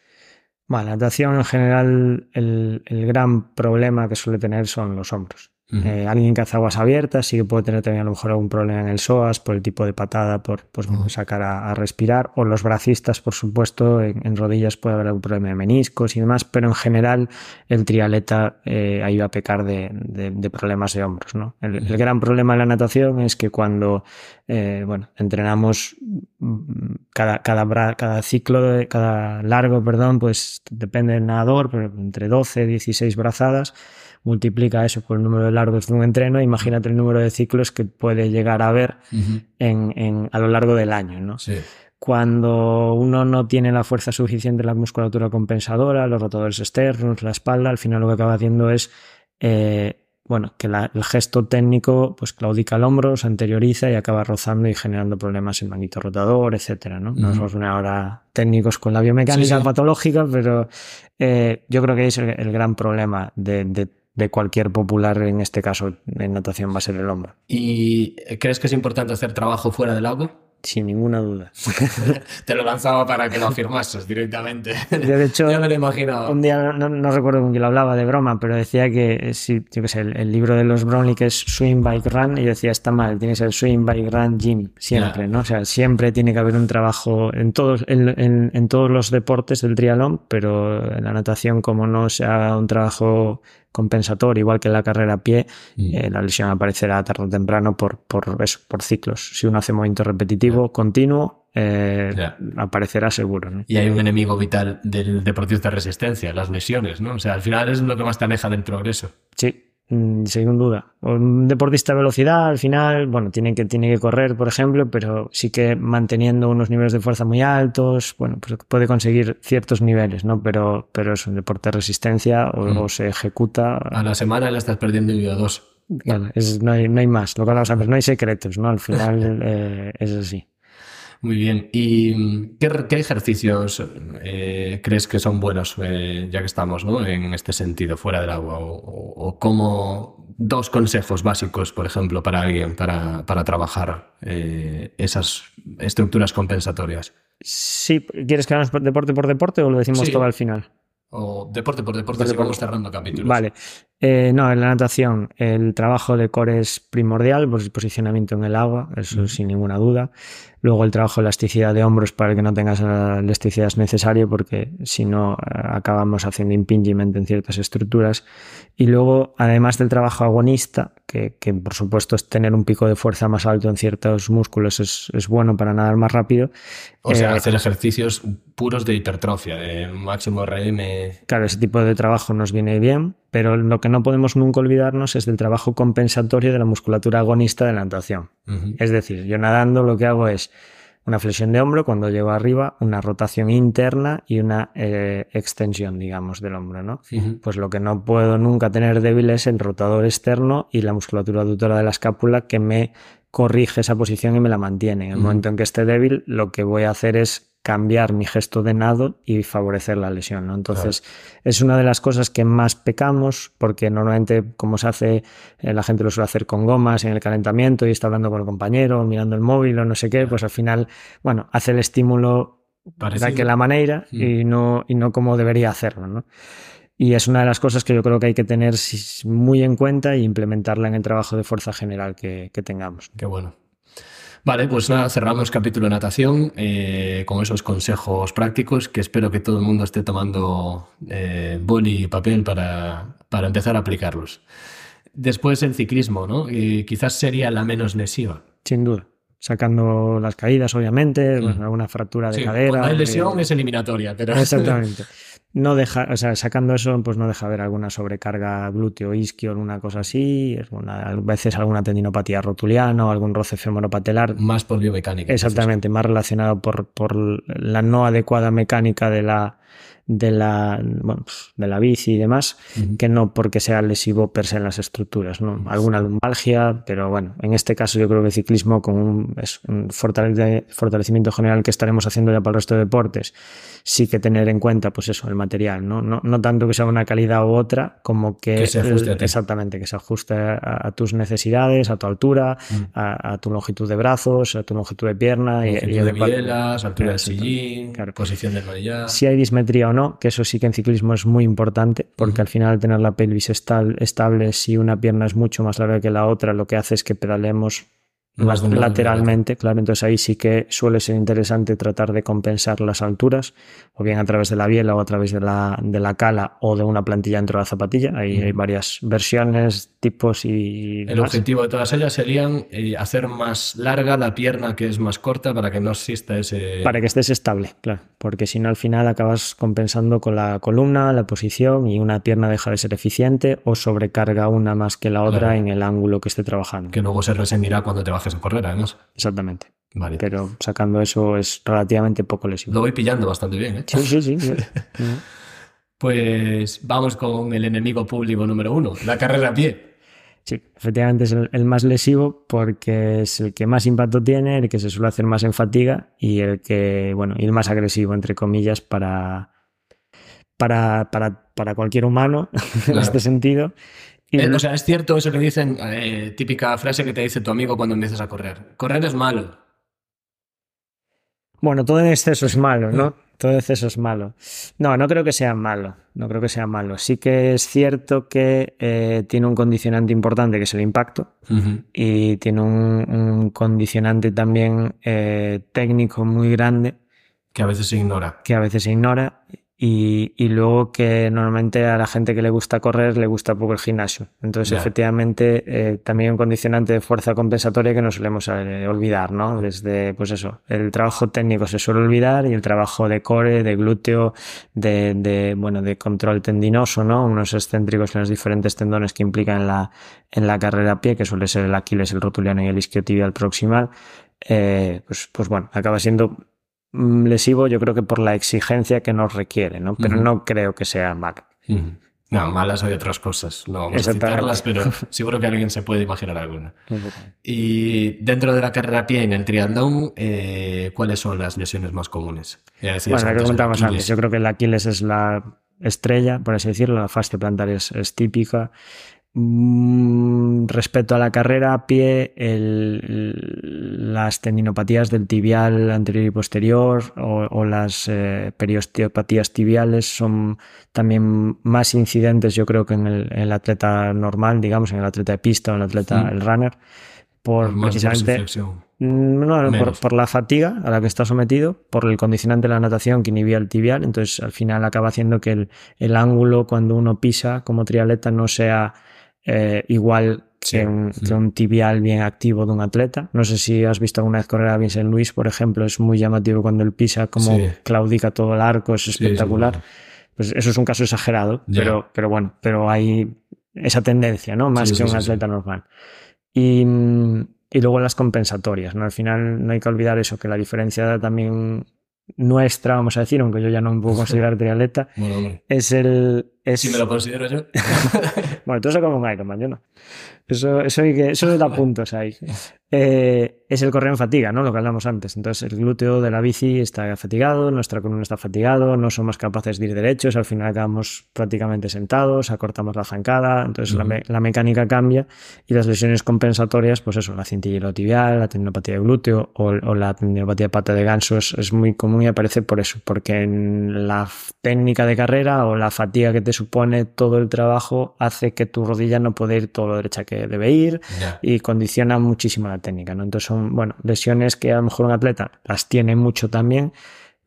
Bueno, la natación en general, el, el gran problema que suele tener son los hombros. Eh, alguien que hace aguas abiertas sí que puede tener también a lo mejor algún problema en el psoas por el tipo de patada, por pues, bueno, sacar a, a respirar. O los bracistas, por supuesto, en, en rodillas puede haber algún problema de meniscos y demás, pero en general el triatleta eh, ahí va a pecar de, de- de problemas de hombros. ¿no? El, el gran problema de la natación es que cuando eh, bueno, entrenamos mm, cada, cada, cada ciclo, de, cada largo, perdón, pues depende del nadador, pero entre 12 y 16 brazadas multiplica eso por el número de largos de un entreno, imagínate el número de ciclos que puede llegar a haber en, en- a lo largo del año. ¿no? Sí. Cuando uno no tiene la fuerza suficiente en la musculatura compensadora, los rotadores externos, la espalda, al final lo que acaba haciendo es eh, bueno, que la- el gesto técnico pues claudica el hombro, se anterioriza y acaba rozando y generando problemas en manguito rotador, etcétera, ¿no? No nos Ujú. vamos a poner ahora técnicos con la biomecánica Sí, sí. patológica, pero eh, yo creo que es el, el gran problema de, de- de cualquier popular, en este caso en natación, va a ser el hombro. ¿Y crees que es importante hacer trabajo fuera del agua? sin ninguna duda. [laughs] Te lo lanzaba para que lo afirmases directamente. Yo, de hecho, [laughs] ya me lo imaginaba. Un día, no, no, recuerdo con quién lo hablaba de broma, pero decía que, si, yo qué sé, el, el, libro de los Brownlee que es Swim, Bike, Run, y yo decía, está mal, tiene que ser Swim, Bike, Run, Gym, siempre, yeah. ¿no? O sea, siempre tiene que haber un trabajo en todos, en, en, en todos los deportes del triatlón, pero en la natación, como no se haga un trabajo compensatorio, igual que en la carrera a pie, mm. eh, la lesión aparecerá tarde o temprano por, por, eso, por ciclos. Si uno hace movimiento repetitivo, yeah. continuo, eh, yeah. aparecerá seguro. ¿no? Y hay un enemigo vital del deportista de resistencia, las lesiones, ¿no? O sea, al final es lo que más te aleja del progreso. Sí, sin duda. Un deportista de velocidad, al final, bueno, tiene que, tiene que correr, por ejemplo, pero sí que manteniendo unos niveles de fuerza muy altos, bueno, pues puede conseguir ciertos niveles, ¿no? Pero, pero es un deporte de resistencia o, mm. o se ejecuta. A la semana le estás perdiendo el dos. Claro, es, no, hay, no hay más, lo que hablamos no hay secretos, ¿no? Al final [laughs] eh, es así. Muy bien. ¿Y qué, qué ejercicios eh, crees que son buenos, eh, ya que estamos ¿no? en este sentido, fuera del agua? O, o, o como dos consejos básicos, por ejemplo, para alguien, para, para trabajar eh, esas estructuras compensatorias. Sí, ¿quieres que hagamos deporte por deporte o lo decimos Sí. todo al final? O deporte por deporte, así vamos cerrando capítulos. Vale. Eh, no, en la natación el trabajo de core es primordial, por el posicionamiento en el agua, eso sin ninguna duda. Luego el trabajo de elasticidad de hombros para que no tengas la elasticidad es necesario porque si no eh, acabamos haciendo impingement en ciertas estructuras. Y luego, además del trabajo agonista, que, que por supuesto es tener un pico de fuerza más alto en ciertos músculos, es, es bueno para nadar más rápido. O sea, Eh, hacer ejercicios puros de hipertrofia, de máximo RM. Claro, ese tipo de trabajo nos viene bien, pero lo que no podemos nunca olvidarnos es del trabajo compensatorio de la musculatura agonista de la natación. Es decir, yo nadando lo que hago es una flexión de hombro cuando llego arriba, una rotación interna y una eh, extensión, digamos, del hombro, ¿no? Pues lo que no puedo nunca tener débil es el rotador externo y la musculatura aductora de la escápula que me corrige esa posición y me la mantiene. En el momento en que esté débil, lo que voy a hacer es cambiar mi gesto de nado y favorecer la lesión, ¿no? Entonces, es una de las cosas que más pecamos porque normalmente como se hace, eh, la gente lo suele hacer con gomas en el calentamiento y está hablando con el compañero, mirando el móvil o no sé qué, pues al final, bueno, hace el estímulo de aquella manera Mm. y no, y no como debería hacerlo, ¿no? Y es una de las cosas que yo creo que hay que tener muy en cuenta e implementarla en el trabajo de fuerza general que, que tengamos. Qué bueno. Vale, pues nada, cerramos capítulo de natación eh, con esos consejos prácticos que espero que todo el mundo esté tomando eh, boli y papel para, para empezar a aplicarlos. Después el ciclismo, ¿no? Y quizás sería la menos lesiva. Sin duda. Sacando las caídas, obviamente, Mm. alguna fractura de Sí, cadera. hay de- lesión es eliminatoria, pero... Exactamente. [laughs] No deja, o sea, sacando eso, pues no deja ver alguna sobrecarga glúteo, isquio, alguna cosa así, alguna, a veces alguna tendinopatía rotuliana o algún roce femoropatelar. Más por biomecánica. Exactamente, más relacionado por, por la no adecuada mecánica de la, de la, bueno, pues, de la bici y demás, Ujú. que no porque sea lesivo per se en las estructuras, ¿no? Alguna lumbalgia, pero bueno, en este caso yo creo que el ciclismo con un, es un fortalece- fortalecimiento general que estaremos haciendo ya para el resto de deportes, sí que tener en cuenta, pues eso, el material, ¿no? No, no tanto que sea una calidad u otra, como que, Que se ajuste exactamente, que se ajuste a, a tus necesidades, a tu altura, Mm. a, a tu longitud de brazos, a tu longitud de pierna y, y Longitud de bielas, altura del sillín, Claro. posición del manillar. Si hay dismetría o no, que eso sí que en ciclismo es muy importante, porque al final al tener la pelvis estable, si una pierna es mucho más larga que la otra, lo que hace es que pedalemos Más lateralmente, claro, entonces ahí sí que suele ser interesante tratar de compensar las alturas, o bien a través de la biela o a través de la, de la cala o de una plantilla dentro de la zapatilla. Ahí Ujú. hay varias versiones, tipos y... El demás. objetivo de todas ellas serían eh, hacer más larga la pierna que es más corta para que no exista ese... Para que estés estable, claro, porque si no al final acabas compensando con la columna, la posición y una pierna deja de ser eficiente o sobrecarga una más que la otra Claro. en el ángulo que esté trabajando. Que luego se resentirá cuando te bajes a correr, además. Exactamente. Vale. Pero sacando eso es relativamente poco lesivo. Lo voy pillando bastante bien, ¿eh? Sí, sí, sí. [laughs] sí. Pues vamos con el enemigo público número uno, la carrera a pie. Sí, efectivamente es el, el más lesivo porque es el que más impacto tiene, el que se suele hacer más en fatiga y el que, bueno, y el más agresivo, entre comillas, para, para, para, para cualquier humano [laughs] en este sentido. Eh, o sea, es cierto eso que dicen, eh, típica frase que te dice tu amigo cuando empiezas a correr. Correr es malo. Bueno, todo en exceso es malo, ¿no? Todo en exceso es malo. No, no creo que sea malo. No creo que sea malo. Sí que es cierto que eh, tiene un condicionante importante que es el impacto y tiene un, un condicionante también eh, técnico muy grande Que a veces se ignora. que a veces se ignora y, y luego que normalmente a la gente que le gusta correr le gusta poco el gimnasio. Entonces, efectivamente, eh, también un condicionante de fuerza compensatoria que no solemos eh, olvidar, ¿no? Desde, pues eso, el trabajo técnico se suele olvidar y el trabajo de core, de glúteo, de, de, bueno, de control tendinoso, ¿no? Unos excéntricos en los diferentes tendones que implican la, en la carrera a pie, que suele ser el aquiles, el rotuliano y el isquiotibial proximal, eh, pues, pues bueno, acaba siendo lesivo, yo creo que por la exigencia que nos requiere, ¿no? Pero Ujú. no creo que sea malo. Ujú. No, malas hay otras cosas. No vamos a citarlas, pero [laughs] seguro que alguien se puede imaginar alguna. Y dentro de la carrera a pie en el triatlón, eh, ¿cuáles son las lesiones más comunes? Bueno, lo que comentábamos antes, yo creo que el Aquiles es la estrella, por así decirlo, la fascia plantar es, es típica. Mm, respecto a la carrera a pie, el- las tendinopatías del tibial anterior y posterior o, o las eh, periosteopatías tibiales son también más incidentes, yo creo, que en el, en el atleta normal, digamos, en el atleta de pista o en el atleta, el runner, por Más precisamente dorsiflexión. Mm, No, por, la fatiga a la que está sometido, por el condicionante de la natación que inhibía el tibial, entonces al final acaba haciendo que el, el ángulo cuando uno pisa como triatleta no sea eh, igual Sí. que, un, que un tibial bien activo de un atleta. No sé si has visto alguna vez correr a Vincent Luis, por ejemplo, es muy llamativo cuando él pisa, como Sí. claudica todo el arco, es espectacular. Pues eso es un caso exagerado, Ya. pero, pero bueno, pero hay esa tendencia, ¿no? Más que un atleta normal. Y, mm, y luego las compensatorias, ¿no? Al final no hay que olvidar eso, que la diferencia también nuestra, vamos a decir, aunque yo ya no me puedo considerar triatleta, Bueno, es el... Es, si me lo considero yo. [laughs] Bueno, tú eso como un Ironman, yo no. Eso, eso, hay que, eso da puntos ahí. Eh, es el correr en fatiga, ¿no? Lo que hablamos antes. Entonces, el glúteo de la bici está fatigado, nuestra columna está fatigado, no somos capaces de ir derechos, al final acabamos prácticamente sentados, acortamos la zancada, entonces la, Ujú. me- la mecánica cambia y las lesiones compensatorias, pues eso, la cintilla tibial, la tendinopatía de glúteo o, o la tendinopatía de pata de ganso es, es muy común y aparece por eso, porque en la técnica de carrera o la fatiga que te supone todo el trabajo hace que tu rodilla no pueda ir todo lo derecha que debe ir y condiciona muchísimo la técnica, ¿no? Entonces son, bueno, lesiones que a lo mejor un atleta las tiene mucho también,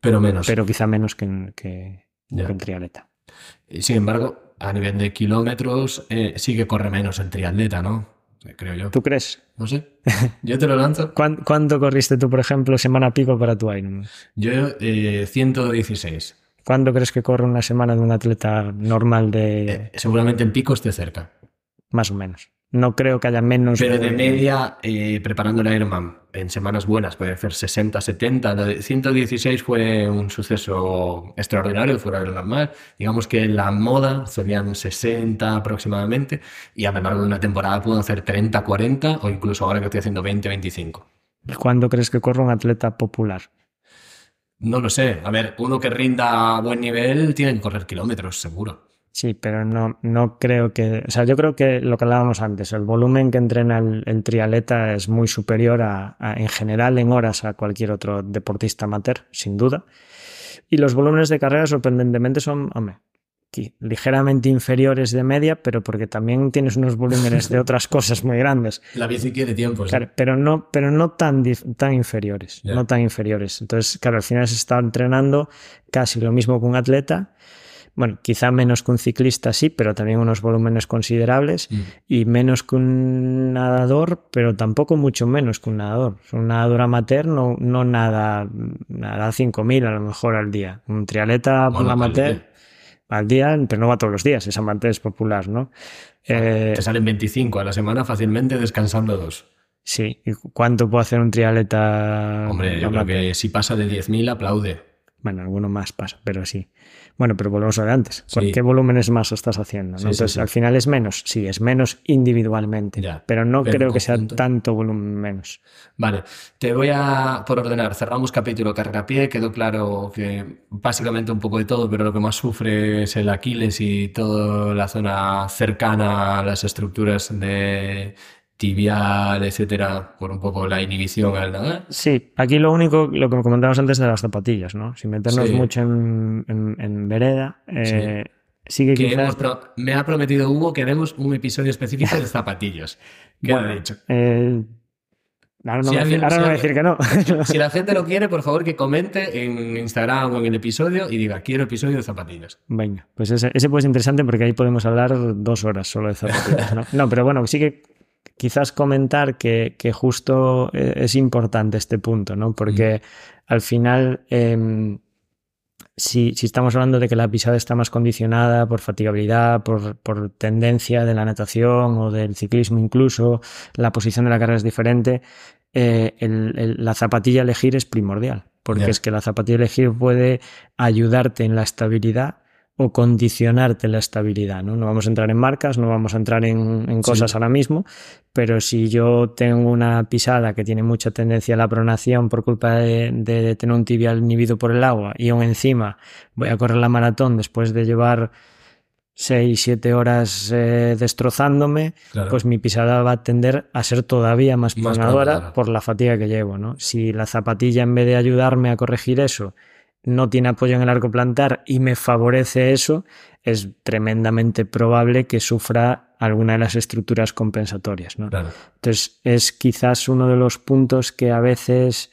Pero menos. pero quizá menos que, en- que, triatleta. Y Sin embargo, a nivel de kilómetros, eh, sí que corre menos el triatleta, ¿no? Creo yo. ¿Tú crees? No sé. Yo te lo lanzo. [laughs] ¿Cuán- ¿Cuánto corriste tú, por ejemplo, semana pico para tu Ironman? Yo, eh, 116. ¿Cuándo crees que corre una semana de un atleta normal de Eh, seguramente en pico esté cerca. más o menos? No creo que haya menos. Pero de media, eh, preparando el Ironman en semanas buenas, puede hacer 60, 70. La de 116 fue un suceso extraordinario, fuera de lo normal. Digamos que la moda serían 60 aproximadamente, y a lo largo de una temporada puedo hacer 30, 40, o incluso ahora que estoy haciendo 20, 25. ¿Cuándo crees que corre un atleta popular? No lo sé. A ver, uno que rinda a buen nivel tiene que correr kilómetros, seguro. Sí, pero no, no creo que. O sea, yo creo que lo que hablábamos antes, el volumen que entrena el, el triatleta es muy superior a, a, en general en horas a cualquier otro deportista amateur, sin duda. Y los volúmenes de carrera, sorprendentemente, son, hombre, ligeramente inferiores de media, pero porque también tienes unos volúmenes de [laughs] otras cosas muy grandes. La bici quiere tiempo. sí. Claro, pero no, pero no tan, tan inferiores, Ya. no tan inferiores. Entonces, claro, al final se está entrenando casi lo mismo que un atleta. Bueno, quizá menos que un ciclista, sí, pero también unos volúmenes considerables Mm. y menos que un nadador, pero tampoco mucho menos que un nadador. Un nadador amateur no, no nada, nada 5.000 a lo mejor al día. Un triatleta Bueno, amateur al día. al día, pero no va todos los días, es amateur, es popular, ¿no? Eh, Te salen 25 a la semana fácilmente descansando dos. Sí, ¿y cuánto puede hacer un triatleta? Hombre, yo creo que si pasa de 10.000 aplaude. Bueno, alguno más pasa, pero sí. Bueno, pero volvemos a de antes. ¿Por Sí. qué volúmenes más estás haciendo? ¿no? Sí, sí, Entonces, sí. al final es menos. Sí, es menos individualmente. Ya, pero no pero creo que sea tanto volumen menos. Vale, te voy a, por ordenar, cerramos capítulo carrera pie, quedó claro que básicamente un poco de todo, pero lo que más sufre es el Aquiles y toda la zona cercana a las estructuras de tibial, etcétera, por un poco la inhibición al nadar. Sí, aquí lo único, lo que comentábamos antes de las zapatillas, ¿no? Sin meternos Sí. mucho en, en- en vereda, eh, sí. que Que quizás... hemos pro- me ha prometido Hugo que haremos un episodio específico de [laughs] zapatillos. ¿Qué Bueno, ha dicho? eh, ahora no, Si voy a alguien- decir- ahora si no voy a alguien- decir que no. [laughs] Si la gente lo [laughs] quiere, por favor que comente en Instagram o en el episodio y diga, quiero episodio de zapatillos. Venga, pues ese, ese puede ser interesante porque ahí podemos hablar dos horas solo de zapatillas, ¿no? No, pero bueno, sí que quizás comentar que, que justo eh, es importante este punto, ¿no? Porque al final, em, si, si estamos hablando de que la pisada está más condicionada por fatigabilidad, por, por tendencia de la natación o del ciclismo incluso, la posición de la carrera es diferente, eh, el- el- la zapatilla elegir es primordial, porque es que la zapatilla elegir puede ayudarte en la estabilidad o condicionarte la estabilidad. ¿no? no vamos a entrar en marcas, no vamos a entrar en, en cosas Sí. ahora mismo, pero si yo tengo una pisada que tiene mucha tendencia a la pronación por culpa de, de tener un tibial inhibido por el agua y aún encima voy a correr la maratón después de llevar 6, 7 horas eh, destrozándome, Claro. pues mi pisada va a tender a ser todavía más Más pronadora pronadora. por la fatiga que llevo. ¿no? Si la zapatilla en vez de ayudarme a corregir eso no tiene apoyo en el arco plantar y me favorece eso, es tremendamente probable que sufra alguna de las estructuras compensatorias. ¿no? Claro. Entonces es quizás uno de los puntos que a veces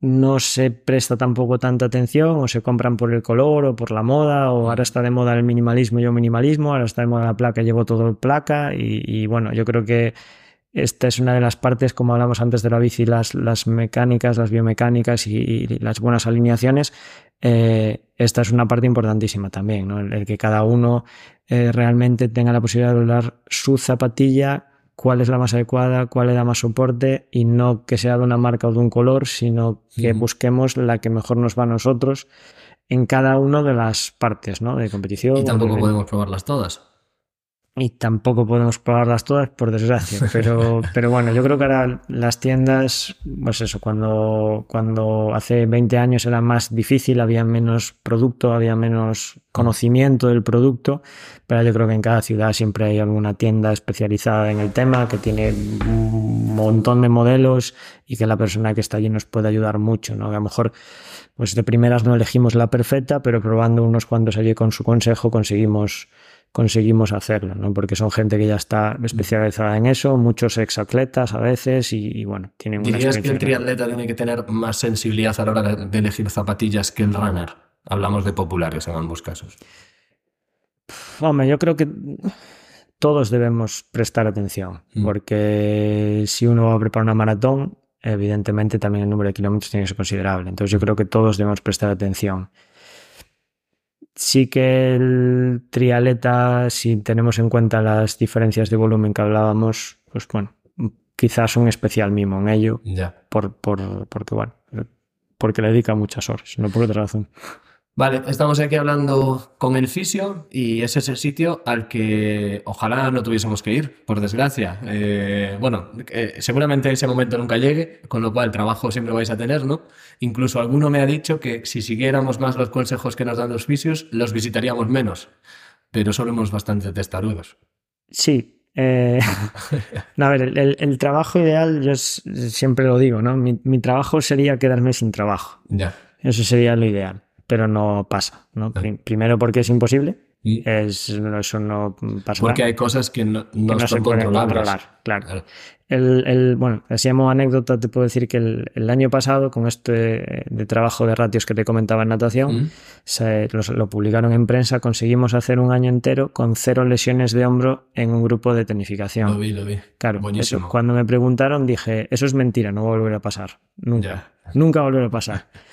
no se presta tampoco tanta atención o se compran por el color o por la moda o ahora está de moda el minimalismo, yo minimalismo, ahora está de moda la placa, llevo todo placa y, y bueno, yo creo que esta es una de las partes, como hablamos antes de la bici, las, las mecánicas, las biomecánicas y, y las buenas alineaciones, eh, esta es una parte importantísima también, ¿no? el, el que cada uno eh, realmente tenga la posibilidad de doblar su zapatilla, cuál es la más adecuada, cuál le da más soporte y no que sea de una marca o de un color, sino que busquemos la que mejor nos va a nosotros en cada una de las partes, ¿no? De competición. Y tampoco de- podemos probarlas todas. Y tampoco podemos probarlas todas, por desgracia. [laughs] Pero, pero bueno, yo creo que ahora las tiendas, pues eso, cuando, cuando hace 20 años era más difícil, había menos producto, había menos conocimiento del producto, pero yo creo que en cada ciudad siempre hay alguna tienda especializada en el tema que tiene un montón de modelos y que la persona que está allí nos puede ayudar mucho, ¿no? Que a lo mejor pues de primeras no elegimos la perfecta, pero probando unos cuantos allí con su consejo conseguimos conseguimos hacerlo, ¿no? Porque son gente que ya está especializada en eso, muchos exatletas a veces y, y bueno, tienen una ¿Dirías que el triatleta tiene que tener más sensibilidad a la hora de, de elegir zapatillas que el runner? Hablamos de populares en ambos casos. Hombre, yo creo que todos debemos prestar atención, Mm. porque si uno va a preparar una maratón, evidentemente también el número de kilómetros tiene que ser considerable. Entonces yo creo que todos debemos prestar atención. Sí que el trialeta, si tenemos en cuenta las diferencias de volumen que hablábamos, pues bueno, quizás un especial mimo en ello, Ya. por, por, porque bueno, porque le dedica muchas horas, no por otra razón. Vale, estamos aquí hablando con el fisio y ese es el sitio al que ojalá no tuviésemos que ir, por desgracia. Eh, bueno, eh, seguramente ese momento nunca llegue, con lo cual trabajo siempre vais a tener, ¿no? Incluso alguno me ha dicho que si siguiéramos más los consejos que nos dan los fisios, los visitaríamos menos, pero somos bastante testarudos. Sí. eh, [laughs] no, a ver, el, el- el trabajo ideal, yo siempre lo digo, ¿no? Mi, mi trabajo sería quedarme sin trabajo. Ya. Eso sería lo ideal, pero no pasa, ¿no? Pri- primero porque es imposible, Y- es, eso no pasa. Porque hay cosas que no, que no se pueden controlables. controlar, claro. Claro. El, el- bueno, así como anécdota, te puedo decir que el, el año pasado, con este de trabajo de ratios que te comentaba en natación, Mm. se- los- lo publicaron en prensa, conseguimos hacer un año entero con cero lesiones de hombro en un grupo de tenificación. Lo vi, lo vi. Claro, Buenísimo. eso, cuando me preguntaron dije, eso es mentira, no va a volver a pasar. Nunca. Ya. Nunca va a volver a pasar. [laughs]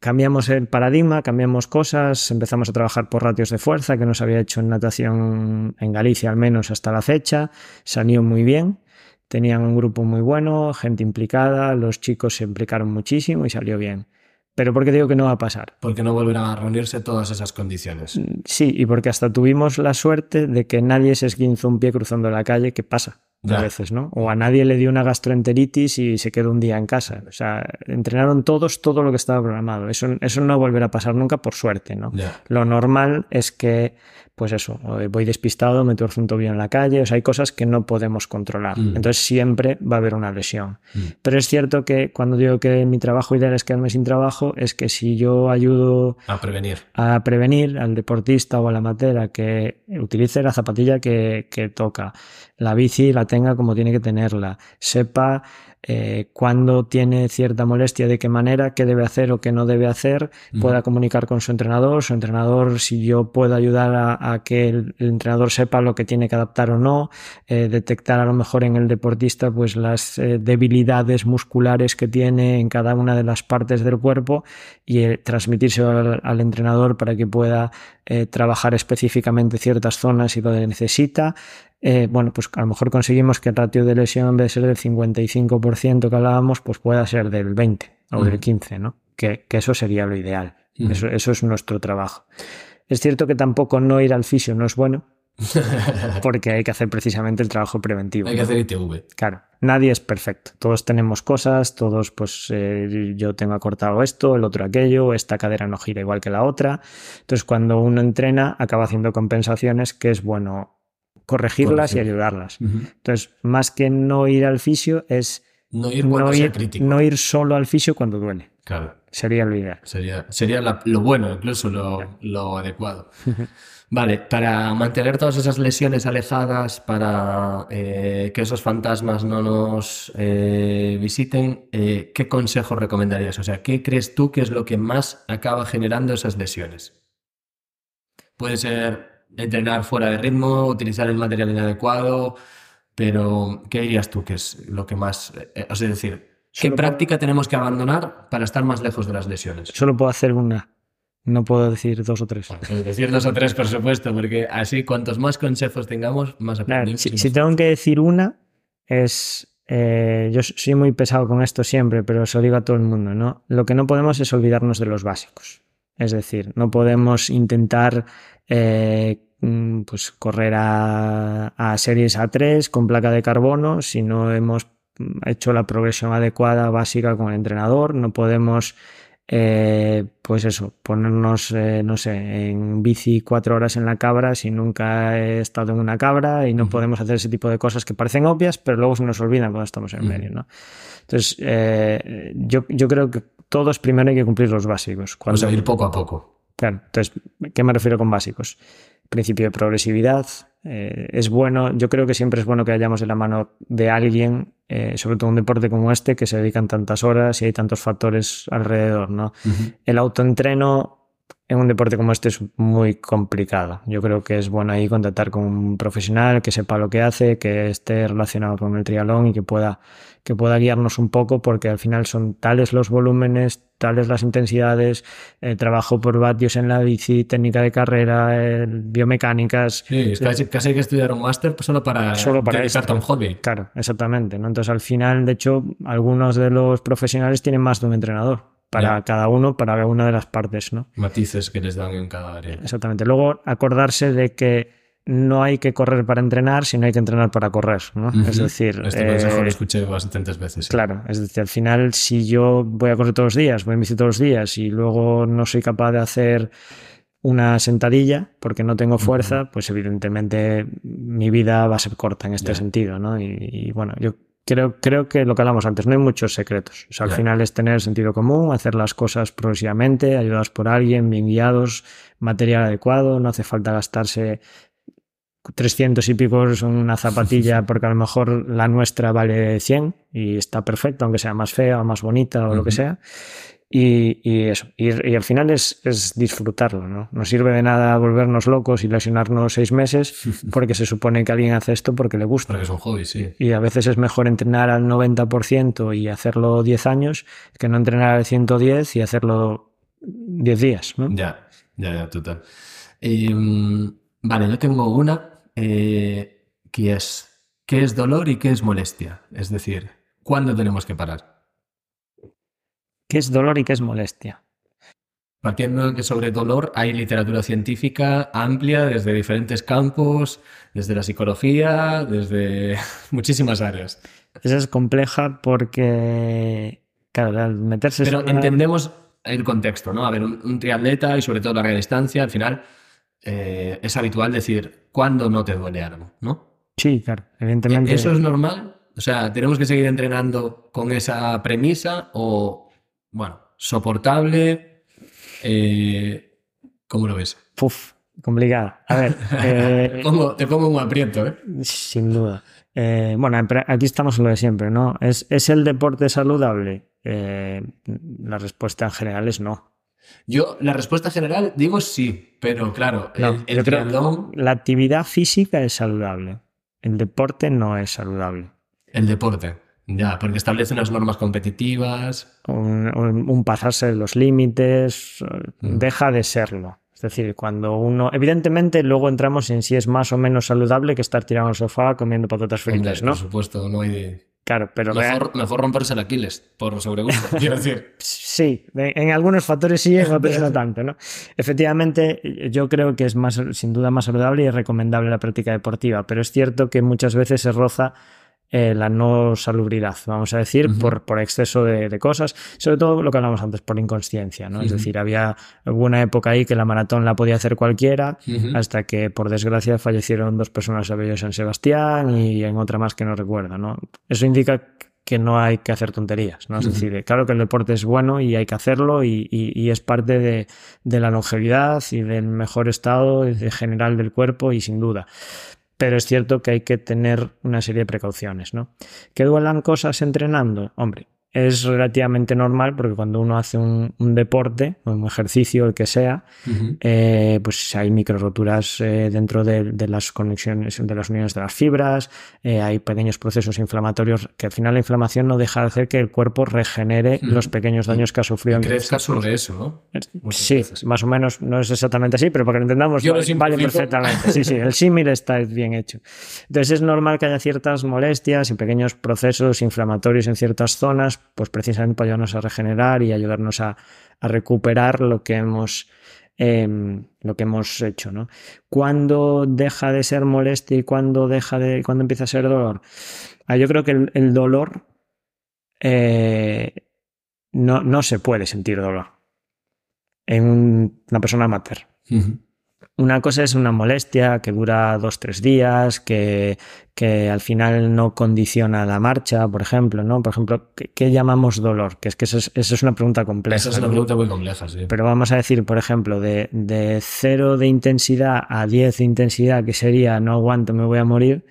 Cambiamos el paradigma, cambiamos cosas, empezamos a trabajar por ratios de fuerza, que no se había hecho en natación en Galicia al menos hasta la fecha. Salió muy bien, tenían un grupo muy bueno, gente implicada, los chicos se implicaron muchísimo y salió bien. Pero ¿por qué digo que no va a pasar? Porque no volverán a reunirse todas esas condiciones. Sí, y porque hasta tuvimos la suerte de que nadie se esguinzó un pie cruzando la calle, que pasa. A veces, ¿no? O a nadie le dio una gastroenteritis y se quedó un día en casa. O sea, entrenaron todos todo lo que estaba programado. Eso, eso no volverá a pasar nunca, por suerte, ¿no? Lo normal es que pues eso, voy despistado, me tuerzo un tobillo en la calle, o sea, hay cosas que no podemos controlar. Mm. Entonces siempre va a haber una lesión. Mm. Pero es cierto que cuando digo que mi trabajo ideal es quedarme sin trabajo, es que si yo ayudo a prevenir, a prevenir al deportista o a la matera que utilice la zapatilla que, que toca, la bici la tenga como tiene que tenerla, sepa eh, cuando tiene cierta molestia, de qué manera, qué debe hacer o qué no debe hacer, pueda comunicar con su entrenador, su entrenador, si yo puedo ayudar a, que el, entrenador sepa lo que tiene que adaptar o no, eh, detectar a lo mejor en el deportista pues las eh, debilidades musculares que tiene en cada una de las partes del cuerpo y transmitirse al, entrenador para que pueda trabajar específicamente ciertas zonas y donde necesita, eh, bueno, pues a lo mejor conseguimos que el ratio de lesión en vez de ser del 55% que hablábamos, pues pueda ser del 20 o del 15, ¿no? Que, eso sería lo ideal. eso, eso es nuestro trabajo. Es cierto que tampoco no ir al fisio no es bueno, [laughs] porque hay que hacer precisamente el trabajo preventivo. Hay que hacer ITV. Claro, nadie es perfecto. Todos tenemos cosas, todos, pues eh, yo tengo acortado esto, el otro aquello, esta cadera no gira igual que la otra. Entonces, cuando uno entrena, acaba haciendo compensaciones que es bueno corregirlas y ayudarlas. Entonces, más que no ir al fisio, es no ir, no crítico. no ir solo al fisio cuando duele. Claro. Sería lo ideal. Sería, sería lo bueno, incluso lo, adecuado. [laughs] Vale, para mantener todas esas lesiones alejadas, para eh, que esos fantasmas no nos eh, visiten, eh, ¿qué consejos recomendarías? O sea, ¿qué crees tú que es lo que más acaba generando esas lesiones? Puede ser entrenar fuera de ritmo, utilizar el material inadecuado, pero ¿qué dirías tú que es lo que más... Eh, es decir, ¿qué práctica tenemos que abandonar para estar más lejos de las lesiones? Solo puedo hacer una. No puedo decir dos o tres. decir dos o tres, por supuesto, porque así cuantos más consejos tengamos, más aprendemos. si, tengo que decir una, es... Eh, yo soy muy pesado con esto siempre, pero eso digo a todo el mundo, ¿no? Lo que no podemos es olvidarnos de los básicos. Es decir, no podemos intentar eh, pues correr a, series A3 con placa de carbono si no hemos hecho la progresión adecuada básica con el entrenador. No podemos, eh, pues eso, ponernos, eh, no sé, en bici cuatro horas en la cabra si nunca he estado en una cabra y no podemos hacer ese tipo de cosas que parecen obvias, pero luego se nos olvidan cuando estamos en medio, ¿no? Entonces, yo, yo creo que todos primero hay que cumplir los básicos. Cuando... ir poco a poco. Claro, entonces, ¿qué me refiero con básicos? Principio de progresividad. Eh, es bueno, yo creo que siempre es bueno que hayamos de la mano de alguien, eh, sobre todo un deporte como este, que se dedican tantas horas y hay tantos factores alrededor, ¿no? El autoentreno en un deporte como este es muy complicado. Yo creo que es bueno ahí contactar con un profesional que sepa lo que hace, que esté relacionado con el triatlón y que pueda, que pueda guiarnos un poco, porque al final son tales los volúmenes, tales las intensidades, el trabajo por vatios en la bici, técnica de carrera, biomecánicas. Sí, casi, casi, hay que estudiar un máster solo para, solo para un hobby. Claro, exactamente. ¿no? Entonces al final, de hecho, algunos de los profesionales tienen más de un entrenador para cada uno, para cada una de las partes, ¿no? Matices que les dan en cada área. Exactamente. Luego, acordarse de que no hay que correr para entrenar, sino hay que entrenar para correr, ¿no? Es decir... Este consejo lo eh, escuché bastantes veces. Claro, es decir, al final, si yo voy a correr todos los días, voy a bici todos los días y luego no soy capaz de hacer una sentadilla porque no tengo fuerza, pues evidentemente mi vida va a ser corta en este sentido, ¿no? y, bueno, yo creo, creo que lo que hablamos antes, no hay muchos secretos. O sea, al final es tener sentido común, hacer las cosas progresivamente, ayudados por alguien, bien guiados, material adecuado, no hace falta gastarse 300 y pico en una zapatilla [laughs] porque a lo mejor la nuestra vale 100 y está perfecta, aunque sea más fea o más bonita o lo que sea. Y, eso, y, al final es, es, disfrutarlo, ¿no? No sirve de nada volvernos locos y lesionarnos seis meses [laughs] porque se supone que alguien hace esto porque le gusta. Porque es un hobby, sí. Y a veces es mejor entrenar al 90% y hacerlo 10 años que no entrenar al 110 y hacerlo 10 días, ¿no? Ya, ya, ya, total. Em, vale, yo tengo una eh, que es ¿qué es dolor y qué es molestia? Es decir, ¿cuándo tenemos que parar? ¿Qué es dolor y qué es molestia? partiendo de que sobre dolor hay literatura científica amplia desde diferentes campos, desde la psicología, desde [laughs] muchísimas áreas. Esa es compleja porque, claro, al meterse... Pero entendemos el contexto, ¿no? A ver, un, un triatleta y sobre todo larga distancia, al final eh, es habitual decir cuándo no te duele algo, ¿no? Sí, claro, evidentemente. ¿Eso es normal? O sea, ¿tenemos que seguir entrenando con esa premisa o, bueno, soportable? Eh, ¿Cómo lo ves? Puf, complicada. A ver, [laughs] eh, Te pongo, te pongo un aprieto, ¿eh? sin duda. Eh, bueno, aquí estamos en lo de siempre, ¿no? ¿Es, es el deporte saludable? Eh, la respuesta en general es no. Yo, la respuesta general, digo sí, pero claro, No, el, el yo creo- triatlón, La actividad física es saludable. El deporte no es saludable. el deporte, ya, porque establece unas normas competitivas. Un, un- un pasarse de los límites Mm. deja de serlo. Es decir, cuando uno. Evidentemente, luego entramos en si es más o menos saludable que estar tirado en el sofá comiendo patatas Hombre, fritas, ¿no? Por supuesto, no hay de... Claro, pero real- Mejor, mejor romperse el Aquiles por sobregusto, [laughs] quiero decir. Sí, en algunos factores sí, en [laughs] otros no tanto, ¿no? Efectivamente, yo creo que es más, sin duda más saludable y recomendable la práctica deportiva, pero es cierto que muchas veces se roza eh, la no salubridad, vamos a decir, por, por exceso de, de cosas, sobre todo lo que hablamos antes, por inconsciencia, ¿no? Es decir, había hubo una época ahí que la maratón la podía hacer cualquiera, hasta que por desgracia fallecieron dos personas a Bello San Sebastián y en otra más que no recuerdo, ¿no? Eso indica que no hay que hacer tonterías, ¿no? Es decir, claro que el deporte es bueno y hay que hacerlo y, y- y es parte de, de la longevidad y del mejor estado de general del cuerpo y sin duda. Pero es cierto que hay que tener una serie de precauciones, ¿no? Que duelan cosas entrenando, hombre, es relativamente normal porque cuando uno hace un, un deporte o un ejercicio, el que sea, Ujú. eh, pues hay micro roturas eh, dentro de, de las conexiones, de las uniones de las fibras, eh, hay pequeños procesos inflamatorios que al final la inflamación no deja de hacer que el cuerpo regenere Ujú. los pequeños daños que ha sufrido. Crezca sobre eso, ¿no? Muchas Sí, veces. más o menos, no es exactamente así, pero para que lo entendamos, Yo vale, vale perfectamente. Sí, sí, [laughs] el símil está bien hecho. Entonces es normal que haya ciertas molestias y pequeños procesos inflamatorios en ciertas zonas, pues precisamente para ayudarnos a regenerar y ayudarnos a, recuperar lo que hemos, em, lo que hemos hecho. ¿no? ¿Cuándo deja de ser molestia y cuándo, deja de, cuándo empieza a ser dolor? Ah, yo creo que el, dolor eh, no, no se puede sentir dolor en un- una persona amateur. Una cosa es una molestia que dura dos, tres días, que, que al final no condiciona la marcha, por ejemplo, ¿no? Por ejemplo, ¿qué, qué llamamos dolor? Que es que eso es, eso es una pregunta compleja. Esa es una ¿no? pregunta muy compleja, sí. Pero vamos a decir, por ejemplo, de, de 0 de intensidad a 10 de intensidad, que sería no aguanto, me voy a morir,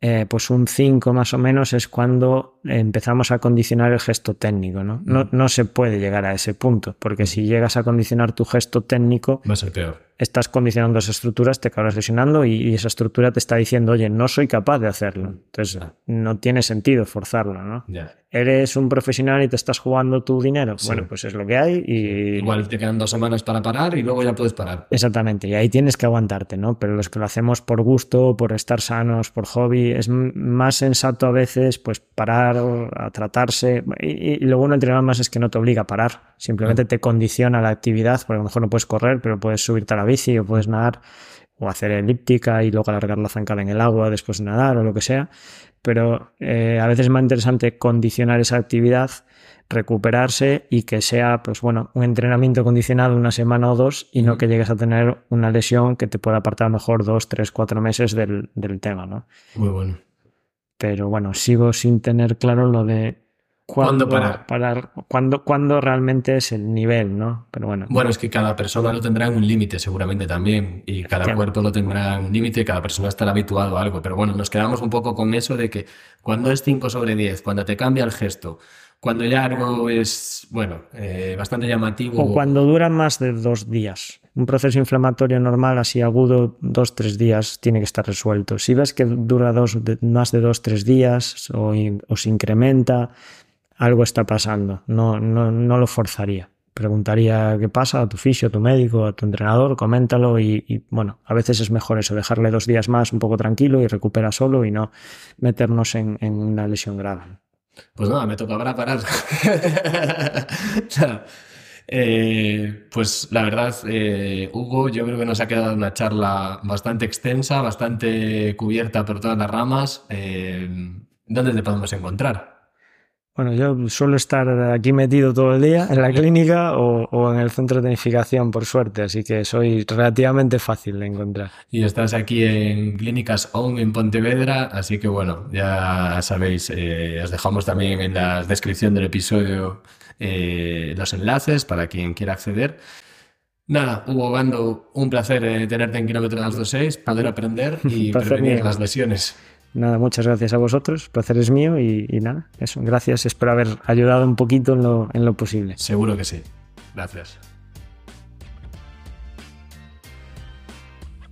eh, pues un 5 más o menos es cuando empezamos a condicionar el gesto técnico. ¿no? No, no se puede llegar a ese punto, porque si llegas a condicionar tu gesto técnico, Va a ser peor. estás condicionando esas estructuras, te acabas lesionando y, y esa estructura te está diciendo, oye, no soy capaz de hacerlo. Entonces, no tiene sentido forzarlo, ¿no? Ya. Eres un profesional y te estás jugando tu dinero. Sí. Bueno, pues es lo que hay y Igual te quedan dos semanas para parar y luego ya puedes parar. Exactamente, y ahí tienes que aguantarte, ¿no? Pero los que lo hacemos por gusto, por estar sanos, por hobby, es más sensato a veces pues parar, a tratarse. Y, y lo bueno del más es que no te obliga a parar, simplemente te condiciona la actividad, porque a lo mejor no puedes correr, pero puedes subirte a la bici o puedes nadar o hacer elíptica y luego alargar la zancada en el agua después de nadar o lo que sea. Pero eh, a veces es más interesante condicionar esa actividad recuperarse y que sea, pues bueno, un entrenamiento condicionado una semana o dos y no Ujú. que llegues a tener una lesión que te pueda apartar a lo mejor dos, tres, cuatro meses del, del tema, ¿no? Muy bueno. Pero bueno, sigo sin tener claro lo de ¿Cuándo cuándo parar? cuándo, cuándo realmente es el nivel, ¿no? Pero bueno, Bueno, es que cada persona lo tendrá en un límite seguramente también y cada Claro. cuerpo lo tendrá en un límite, cada persona estará habituado a algo, pero bueno, nos quedamos un poco con eso de que cuando es 5 sobre 10, cuando te cambia el gesto, cuando ya algo es, bueno, eh, bastante llamativo. o cuando dura más de dos días. Un proceso inflamatorio normal, así agudo, dos, tres días, tiene que estar resuelto. Si ves que dura dos, de- más de dos, tres días o, se incrementa, algo está pasando. No, no, no lo forzaría. Preguntaría qué pasa a tu fisio, a tu médico, a tu entrenador, coméntalo y, y, bueno, a veces es mejor eso, dejarle dos días más un poco tranquilo y recupera solo y no meternos en, en una lesión grave. Pues nada, me toca ahora parar. [laughs] Eh, pues la verdad, eh, Hugo, yo creo que nos ha quedado una charla bastante extensa, bastante cubierta por todas las ramas. Eh, ¿Dónde te podemos encontrar? Bueno, yo suelo estar aquí metido todo el día en la clínica o, o, en el centro de tecnificación, por suerte, así que soy relativamente fácil de encontrar. Y estás aquí en Clínicas ON en Pontevedra, así que bueno, ya sabéis, eh, os dejamos también en la descripción del episodio eh, los enlaces para quien quiera acceder. Nada, Hugo Gando, un placer eh, tenerte en Kilómetro 226, poder aprender [laughs] y prevenir mío. las lesiones. Nada, muchas gracias a vosotros, el placer es mío y, y, nada, eso, gracias, espero haber ayudado un poquito en lo, en lo posible. Seguro que sí, gracias.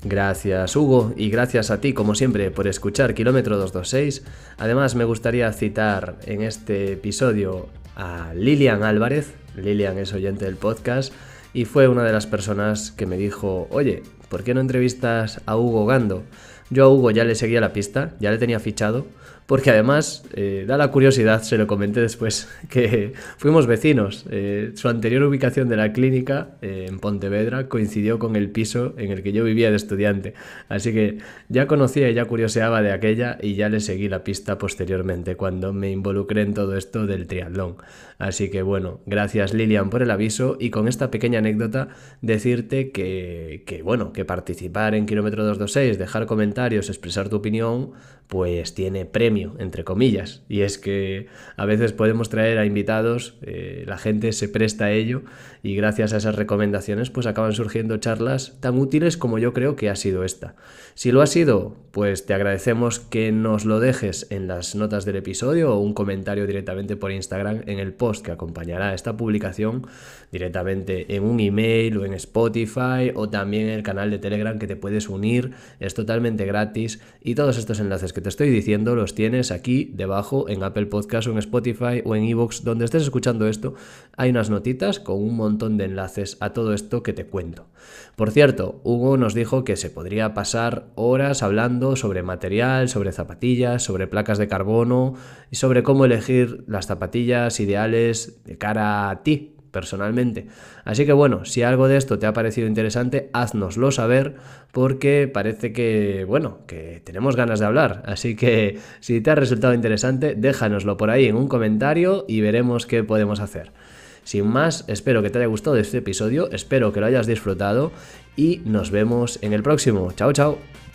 Gracias Hugo y gracias a ti como siempre por escuchar Kilómetro 226. Además me gustaría citar en este episodio a Lilian Álvarez. Lilian es oyente del podcast y fue una de las personas que me dijo, oye, ¿por qué no entrevistas a Hugo Gando? Yo a Hugo ya le seguía la pista, ya le tenía fichado, porque además eh, da la curiosidad, se lo comenté después, [laughs] que fuimos vecinos. Eh, su anterior ubicación de la clínica eh, en Pontevedra coincidió con el piso en el que yo vivía de estudiante. Así que ya conocía y ya curioseaba de aquella y ya le seguí la pista posteriormente cuando me involucré en todo esto del triatlón. Así que bueno, gracias Lilian por el aviso y con esta pequeña anécdota decirte que, que bueno, que participar en Kilómetro 226, dejar comentarios, expresar tu opinión, pues tiene premio, entre comillas. Y es que a veces podemos traer a invitados, eh, la gente se presta a ello y gracias a esas recomendaciones pues acaban surgiendo charlas tan útiles como yo creo que ha sido esta. Si lo ha sido, pues te agradecemos que nos lo dejes en las notas del episodio o un comentario directamente por Instagram en el post que acompañará esta publicación directamente en un email o en Spotify o también en el canal de Telegram que te puedes unir, es totalmente gratis y todos estos enlaces que te estoy diciendo los tienes aquí debajo en Apple Podcast o en Spotify o en Evox donde estés escuchando esto, hay unas notitas con un montón de enlaces a todo esto que te cuento. Por cierto, Hugo nos dijo que se podría pasar horas hablando sobre material, sobre zapatillas, sobre placas de carbono y sobre cómo elegir las zapatillas ideales de cara a ti, personalmente. Así que bueno, si algo de esto te ha parecido interesante, haznoslo saber porque parece que, bueno, que tenemos ganas de hablar. Así que si te ha resultado interesante, déjanoslo por ahí en un comentario y veremos qué podemos hacer. Sin más, espero que te haya gustado este episodio, espero que lo hayas disfrutado y nos vemos en el próximo. Chao, chao.